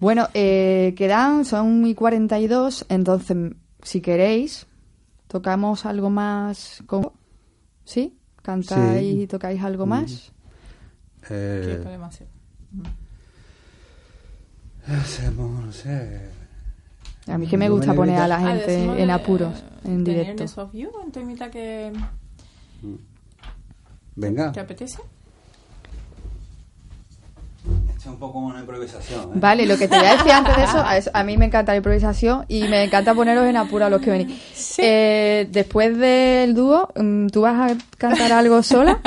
Bueno, eh, quedan, son y 42, entonces, si queréis, tocamos algo más con... ¿Sí? ¿Cantáis Sí. y tocáis algo Mm. más? ¿Qué Eh, hacer? hacemos, no sé. A mí que me gusta poner a la Ah, gente decimos en apuros, en directo. Of You, un temita que Venga. te apetece. Un poco una improvisación. ¿eh? Vale, lo que te voy a decir antes de eso, a, eso- a mí me encanta la improvisación y me encanta poneros en apuro a los que venís. Eh, después del dúo, mm, ¿tú vas a cantar algo sola?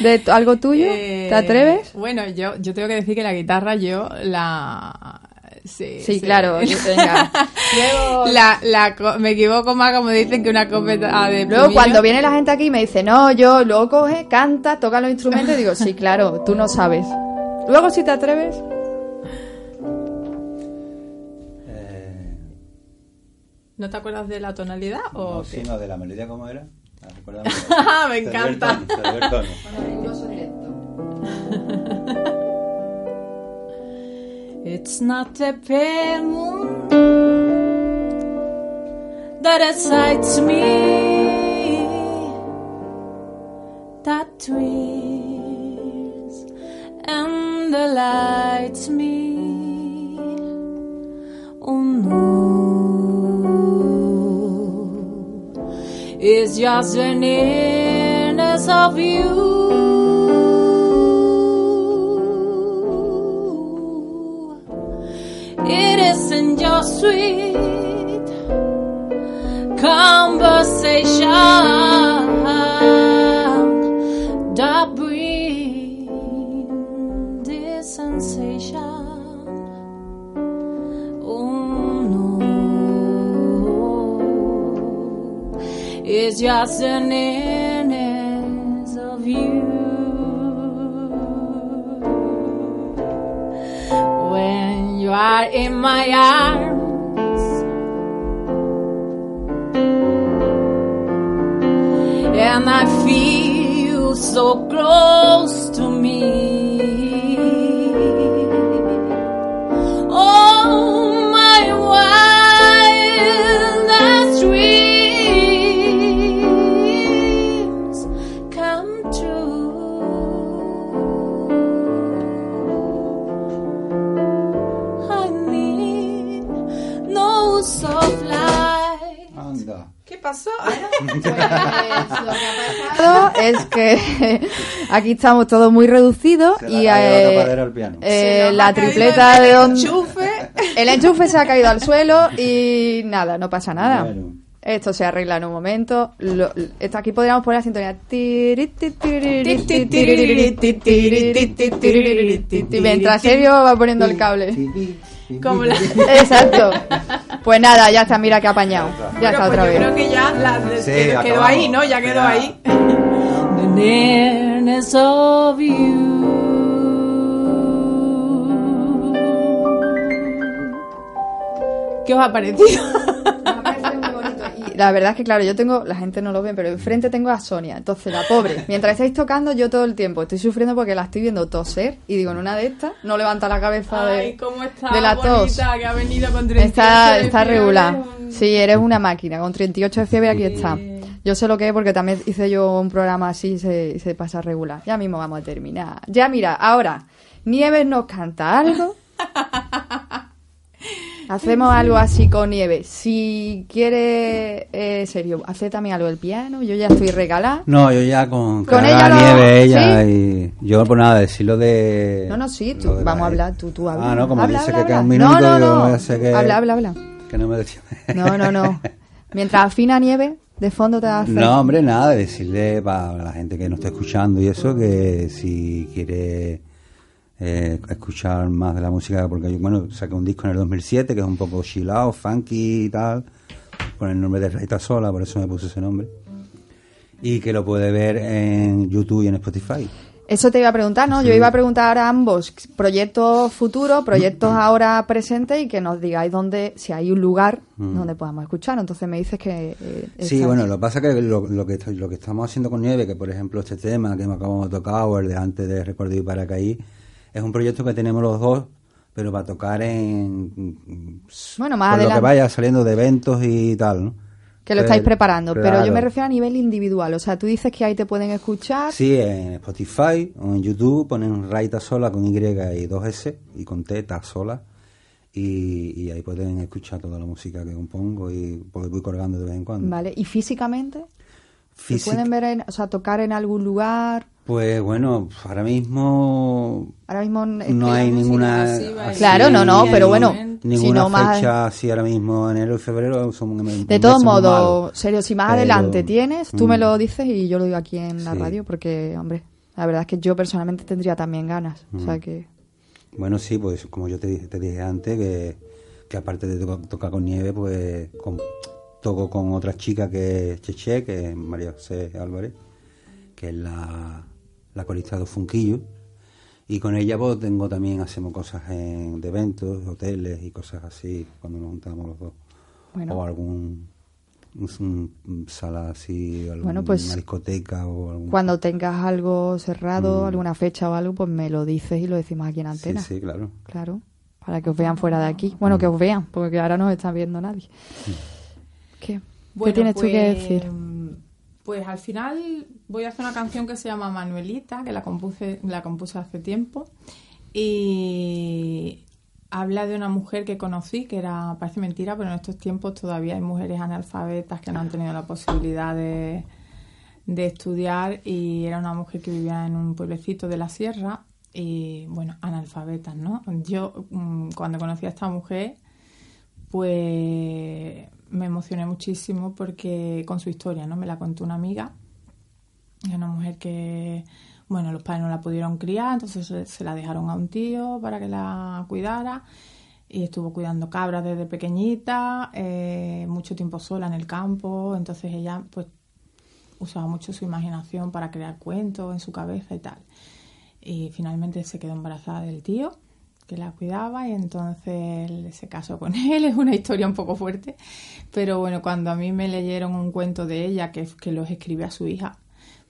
¿De algo tuyo? Eh, ¿Te atreves? Bueno, yo, yo tengo que decir que la guitarra yo la... Sí, Sí, claro, venga. Luego- La, la co- me equivoco más como dicen que una copeta de Luego plumillo. cuando viene la gente aquí me dice, no, yo luego coge, canta, toca los instrumentos y digo, sí, claro, tú no sabes. Luego si te atreves, Eh, ¿No te acuerdas de la tonalidad o no, qué? sí, no, de la melodía, ¿cómo era? Ah, recuérdame. Me encanta. It's not the pale moon that excites me, that thrills and delights me. Oh no, it's just the nearness of you. It isn't just sweet conversation it's just the nearness of you. when you are in my arms. And I feel so close Todo es que aquí estamos todos muy reducidos Se y ha eh, al piano. eh, la ha tripleta de don- enchufe. El enchufe se ha caído al suelo y nada, no pasa nada. Bueno. Esto se arregla en un momento. Lo- esto aquí podríamos poner la sintonía. Y mientras Sergio va poniendo el cable. Como la... Exacto. Pues nada, ya está, mira que ha apañado. Ya está Bueno, otra pues yo vez. creo que ya la- Sí, quedó, quedó acabamos. ahí, ¿no? Ya quedó Ya. ahí. the nearness of you. ¿Qué os ha parecido? La verdad es que, claro, yo tengo, la gente no lo ve, pero enfrente tengo a Sonia. Entonces, la pobre, mientras estáis tocando, yo todo el tiempo estoy sufriendo porque la estoy viendo toser. Y digo, en una de estas, no levanta la cabeza de, Ay, cómo está de la tos. bonita que ha venido con 38 Está, de está fiebre, regular. un- Sí, eres una máquina. Con 38 de fiebre aquí está. Yo sé lo que es porque también hice yo un programa así y se, y se pasa regular. Ya mismo vamos a terminar. Ya mira, ahora, Nieves nos canta algo. Hacemos algo así con Nieves. Si quiere, eh, serio, hace también algo del piano. Yo ya estoy regalada. No, yo ya con, Con ella lo- nieve ella ¿sí? y yo por nada decirlo de No, no, sí, tú, la- vamos a hablar, tú, tú habla. Ah, no, como habla, dice habla, que queda un minuto, no, no, no. que Habla, habla, habla. que no me decía. No, no, no. Mientras afina Nieve, de fondo te hacer. No, hombre, nada, decirle para la gente que nos está escuchando y eso, que si quiere eh, escuchar más de la música, porque yo, bueno, saqué un disco en el 2007 que es un poco chill out, funky y tal, por el nombre de Raita Sola, por eso me puse ese nombre. Y que lo puede ver en YouTube y en Spotify. Eso te iba a preguntar, ¿no? Sí. Yo iba a preguntar a ambos proyectos futuros, proyectos ahora presentes y que nos digáis dónde, si hay un lugar Mm. donde podamos escuchar. Entonces me dices que... eh, Sí, bueno, lo que pasa que lo, lo que lo que estamos haciendo con Nieve, que por ejemplo este tema que me acabamos de tocar, o el de antes de Recuerdo y Paracaí, es un proyecto que tenemos los dos, pero para tocar en... Bueno, más por lo adelante. que vaya saliendo de eventos y tal, ¿no? Que lo estáis preparando, pero yo me refiero a nivel individual. O sea, tú dices que ahí te pueden escuchar. Sí, en Spotify o en YouTube ponen Raita Sola con Y y dos S y con T, Sola. Y, y ahí pueden escuchar toda la música que compongo y pues voy colgando de vez en cuando. Vale, ¿y físicamente? ¿Se Físic- pueden ver, en, o sea, tocar en algún lugar? Pues bueno, ahora mismo Ahora mismo no hay ninguna así, Claro, no, no, pero bueno, ninguna si no más- fecha así ahora mismo enero y febrero son un- De todos modos, serio, si más Pero, adelante tienes, tú me mm, lo dices y yo lo digo aquí en la Sí. radio, porque, hombre, la verdad es que yo personalmente tendría también ganas. O sea Mm. que. Bueno, sí, pues como yo te dije, te dije antes, que, que aparte de to- tocar con nieve, pues con- toco con otra chica que es Cheche, que es María José Álvarez, que es la, la corista de Funquillo. Y con ella pues tengo también, hacemos cosas en, de eventos, hoteles y cosas así, cuando nos juntamos los dos. Bueno. O algún un- sala así, alguna Bueno, pues, discoteca o algún... Cuando tengas algo cerrado, Mm. alguna fecha o algo, pues me lo dices y lo decimos aquí en Sí, antena. sí, claro. Claro, para que os vean fuera de aquí. Bueno, que os vean, porque ahora no os está viendo nadie. ¿Qué? ¿Qué Bueno, tienes tú que pues, decir? Pues al final voy a hacer una canción que se llama Manuelita, que la compuse, la compuse hace tiempo. Y habla de una mujer que conocí, que era, parece mentira, pero en estos tiempos todavía hay mujeres analfabetas que no han tenido la posibilidad de, de estudiar. Y era una mujer que vivía en un pueblecito de la sierra. Y bueno, analfabetas, ¿no? Yo mm, cuando conocí a esta mujer pues me emocioné muchísimo porque con su historia, ¿no? Me la contó una amiga. Una mujer que, bueno, los padres no la pudieron criar, entonces se, se la dejaron a un tío para que la cuidara y estuvo cuidando cabras desde pequeñita, eh, mucho tiempo sola en el campo, entonces ella pues usaba mucho su imaginación para crear cuentos en su cabeza y tal. Y finalmente se quedó embarazada del tío que la cuidaba y entonces se casó con él. Es una historia un poco fuerte, pero bueno, cuando a mí me leyeron un cuento de ella que, que los escribe a su hija,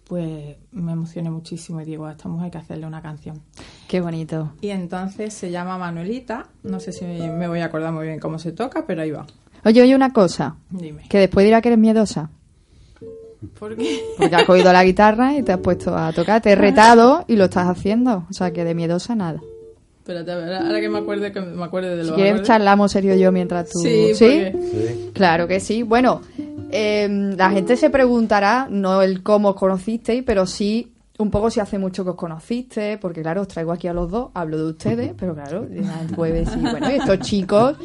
pues me emocioné muchísimo y digo, a esta mujer hay que hacerle una canción. Qué bonito. Y entonces se llama Manuelita, no sé si me voy a acordar muy bien cómo se toca, pero ahí va. Oye, oye, una cosa. Dime. Que después dirá que eres miedosa. ¿Por qué? Porque has cogido la guitarra y te has puesto a tocar. Te he retado y lo estás haciendo. O sea, que de miedosa nada. Espérate, a ver, ahora que me acuerde, que me acuerde de lo Si quieres charlamos serio yo mientras tú... Sí, porque- Claro que sí. Bueno, eh, la gente se preguntará, no el cómo os conocisteis, pero sí un poco si hace mucho que os conociste, porque claro, os traigo aquí a los dos, hablo de ustedes, pero claro, la gente puede decir, bueno, ¿y estos chicos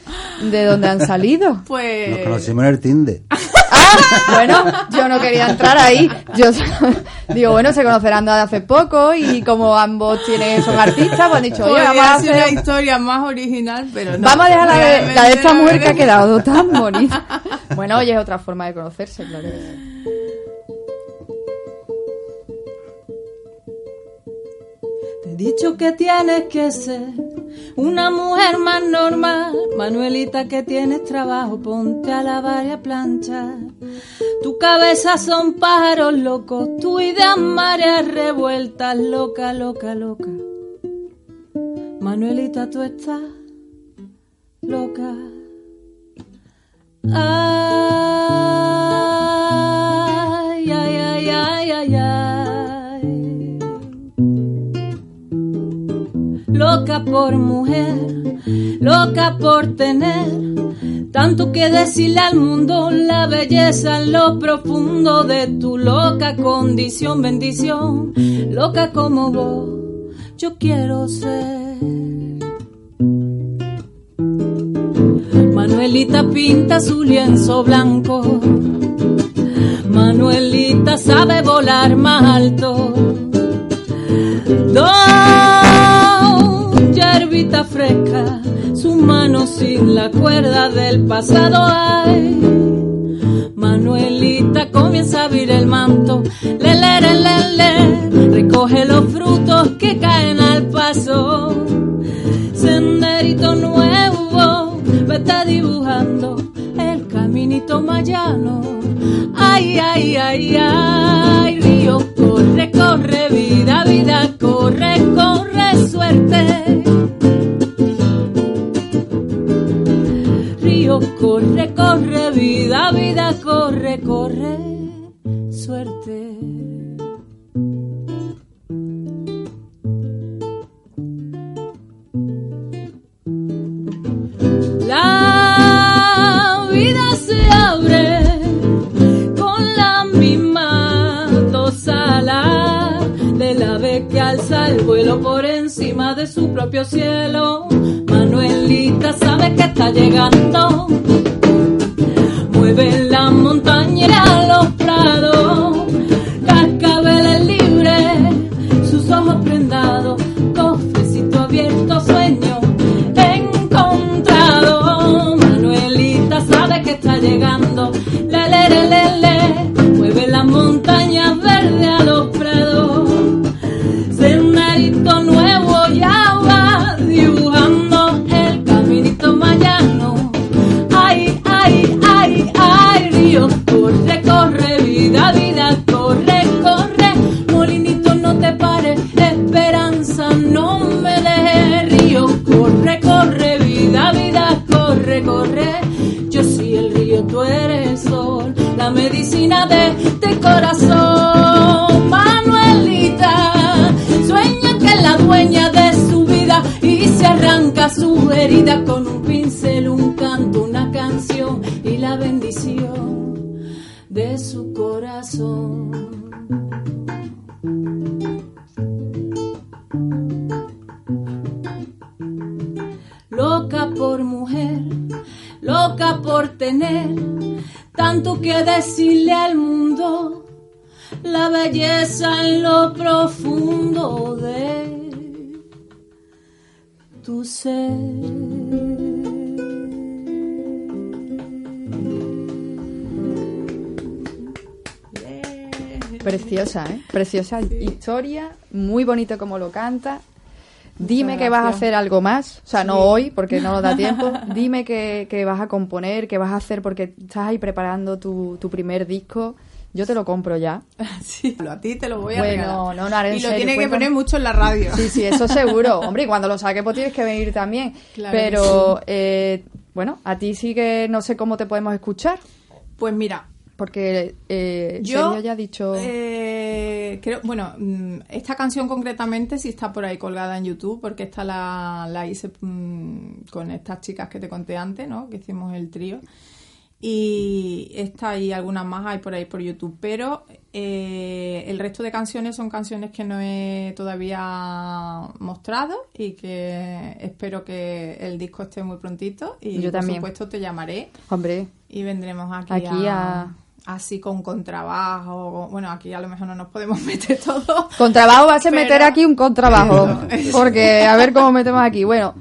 de dónde han salido? Pues... Nos conocimos en el Tinder. Bueno, yo no quería entrar ahí. Yo digo, bueno, se conocerán de hace poco y como ambos tienen, son artistas, pues han dicho, oye, vamos a ser una hacer... historia más original, pero no. Vamos a dejar la de, Realmente la de esta mujer que ha quedado tan bonita. Bueno, oye, es otra forma de conocerse, claro. que sí. Te he dicho que tienes que ser una mujer más normal. Manuelita, que tienes trabajo, ponte a lavar y a planchar. Tu cabeza son pájaros locos, tu idea mareas revueltas, loca, loca, loca. Manuelita, tú estás loca. Ay, ay, ay, ay, ay, ay. Loca por mujer, loca por tener tanto que decirle al mundo, la belleza en lo profundo de tu loca condición, bendición, loca como vos, yo quiero ser. Manuelita pinta su lienzo blanco. Manuelita sabe volar más alto. Sin la cuerda del pasado. Ay, Manuelita comienza a abrir el manto, le, le, le, le, recoge los frutos que caen al paso. Senderito nuevo, vete dibujando el caminito mayano. Ay, ay, ay, ay, río, corre, corre, vida, vida, corre, corre, suerte. Corre, corre, vida, vida, corre, corre, suerte. El vuelo por encima de su propio cielo. Manuelita sabe que está llegando. Mueve la montaña y a los prados. Cascabeles libres, sus ojos prendados. Cofrecito abierto, sueño encontrado. Manuelita sabe que está llegando. Le, le, le, le, le. Corazón. Manuelita, sueña que es la dueña de su vida y se arranca su herida con un pincel, un canto, una canción y la bendición de su corazón. Loca por mujer, loca por tener tanto que decirle al mundo, la belleza en lo profundo de tu ser. Preciosa, ¿eh? Preciosa historia, muy bonito como lo canta. Dime que vas a hacer algo más, o sea, no hoy porque no nos da tiempo. Dime que, que vas a componer, que vas a hacer porque estás ahí preparando tu, tu primer disco. Yo te lo compro ya. Sí, a ti te lo voy a Bueno, regalar. no, no, Y lo tiene que cuéntame. poner mucho en la radio. Sí, sí, eso seguro. Hombre, y cuando lo saques, pues tienes que venir también. Claro Pero, eh, bueno, a ti sí que no sé cómo te podemos escuchar, Pues mira, porque eh, Yo ya dicho... eh, creo, bueno, mm, esta canción concretamente sí está por ahí colgada en YouTube, porque esta la, la hice mm, con estas chicas que te conté antes, ¿no? Que hicimos el trío. Y esta y algunas más hay por ahí por YouTube, pero eh, el resto de canciones son canciones que no he todavía mostrado y que espero que el disco esté muy prontito y Yo por también. supuesto te llamaré Hombre, y vendremos aquí, Aquí a, a- así con contrabajo. Bueno, aquí a lo mejor no nos podemos meter todos. Contrabajo vas a Pero- meter aquí un contrabajo. Porque a ver cómo metemos aquí. Bueno,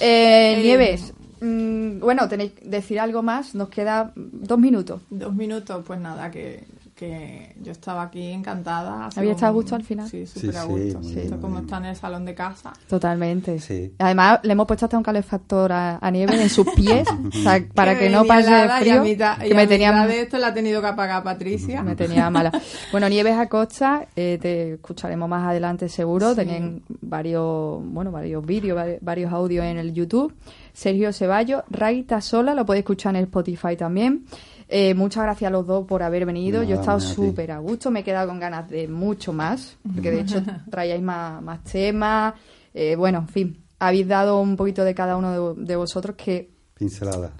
eh, Eh, Nieves, bueno, tenéis que decir algo más. Nos queda dos minutos. Dos minutos, pues nada, que, que yo estaba aquí encantada. ¿Había estado a gusto al final? Sí, Sí, súper a sí, gusto. Esto bien, como está en el salón de casa. Totalmente. Sí. Además, le hemos puesto hasta un calefactor a, a Nieves en sus pies o sea, para que, no pase helada y frío. a mitad- que y me a tenía mitad de esto la ha tenido que apagar Patricia. Me tenía mala. Bueno, Nieves Acosta, eh, te escucharemos más adelante seguro. Sí. Tenían varios, bueno, varios vídeos, vari- varios audios en el YouTube. Sergio Ceballos, Raita Sola, lo podéis escuchar en Spotify también. Eh, muchas gracias a los dos por haber venido. Yo he estado súper a gusto. Me he quedado con ganas de mucho más, porque de hecho traíais más, más temas. Eh, bueno, en fin, habéis dado un poquito de cada uno de, de vosotros que Pincelada.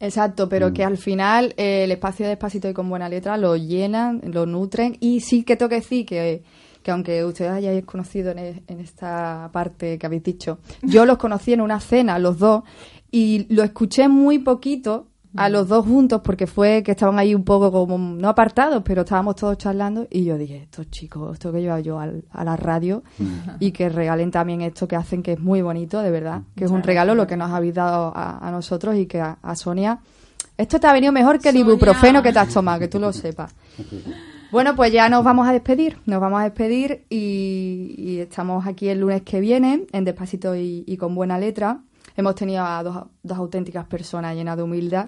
Exacto, pero Mm. que al final eh, el espacio de Despacito y con buena letra lo llenan, lo nutren y sí que tengo que decir que, que aunque ustedes hayáis conocido en, e- en esta parte que habéis dicho, yo los conocí en una cena, los dos, y lo escuché muy poquito a los dos juntos porque fue que estaban ahí un poco como, no apartados, pero estábamos todos charlando y yo dije, estos chicos, esto que llevo yo al- a la radio y que regalen también esto que hacen que es muy bonito, de verdad, que es un regalo lo que nos habéis dado a, a nosotros y que a, a Sonia. Esto te ha venido mejor que el ibuprofeno que te has tomado, que tú lo sepas. Bueno, pues ya nos vamos a despedir, nos vamos a despedir y, y estamos aquí el lunes que viene, en Despacito y, y con buena letra. Hemos tenido a dos, dos auténticas personas llenas de humildad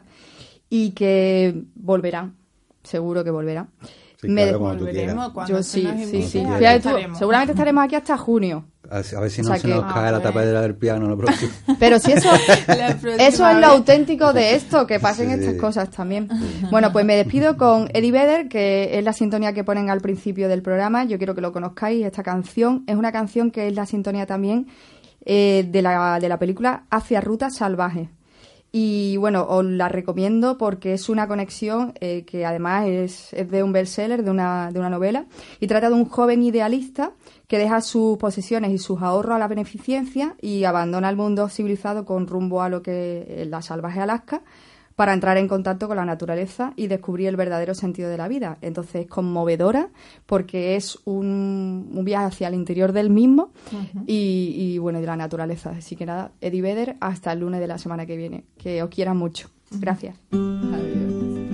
y que volverán, seguro que volverán. Sí, Me- claro, cuando tú quieras. Volveremos cuando Yo se sí, nos sí, invite, sí. Cuando Fíjate tú, estaremos. seguramente estaremos aquí hasta junio. A ver a ver si O no sea se que- nos cae la tapadera del piano lo próximo. Pero si eso, La próxima eso es lo auténtico de esto, que pasen Sí. estas cosas también. Bueno, pues me despido con Eddie Vedder, que es la sintonía que ponen al principio del programa. Yo quiero que lo conozcáis. Esta canción es una canción que es la sintonía también eh, de, la, de la película Hacia Ruta Salvaje. Y bueno, os la recomiendo porque es una conexión eh, que además es, es de un bestseller, de una, de una novela, y trata de un joven idealista que deja sus posesiones y sus ahorros a la beneficencia y abandona el mundo civilizado con rumbo a lo que es la salvaje Alaska para entrar en contacto con la naturaleza y descubrir el verdadero sentido de la vida. Entonces es conmovedora porque es un, un viaje hacia el interior del mismo y, y, bueno, de la naturaleza. Así que nada, Eddie Vedder, hasta el lunes de la semana que viene. Que os quieran mucho. Gracias. Adiós.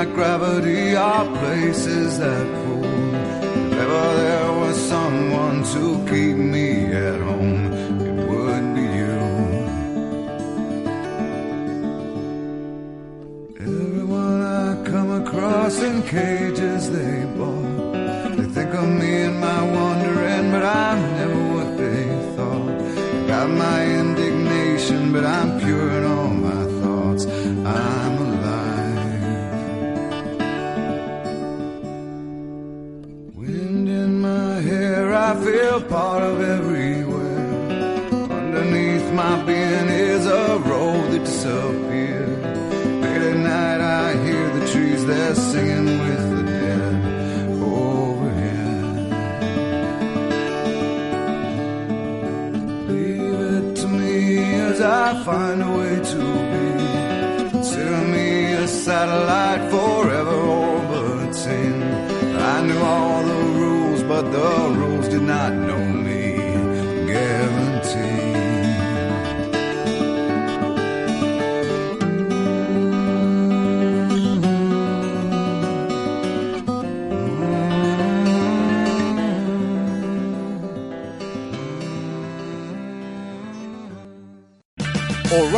Like gravity are places that pull. If ever there was someone to keep me at home, it would be you. Everyone I come across in cages they bought. Feel part of everywhere. Underneath my being is a road that disappeared. Late at night, I hear the trees, they're singing with the dead overhead. Leave it to me as I find a way to be. Consider me a satellite the rules did not know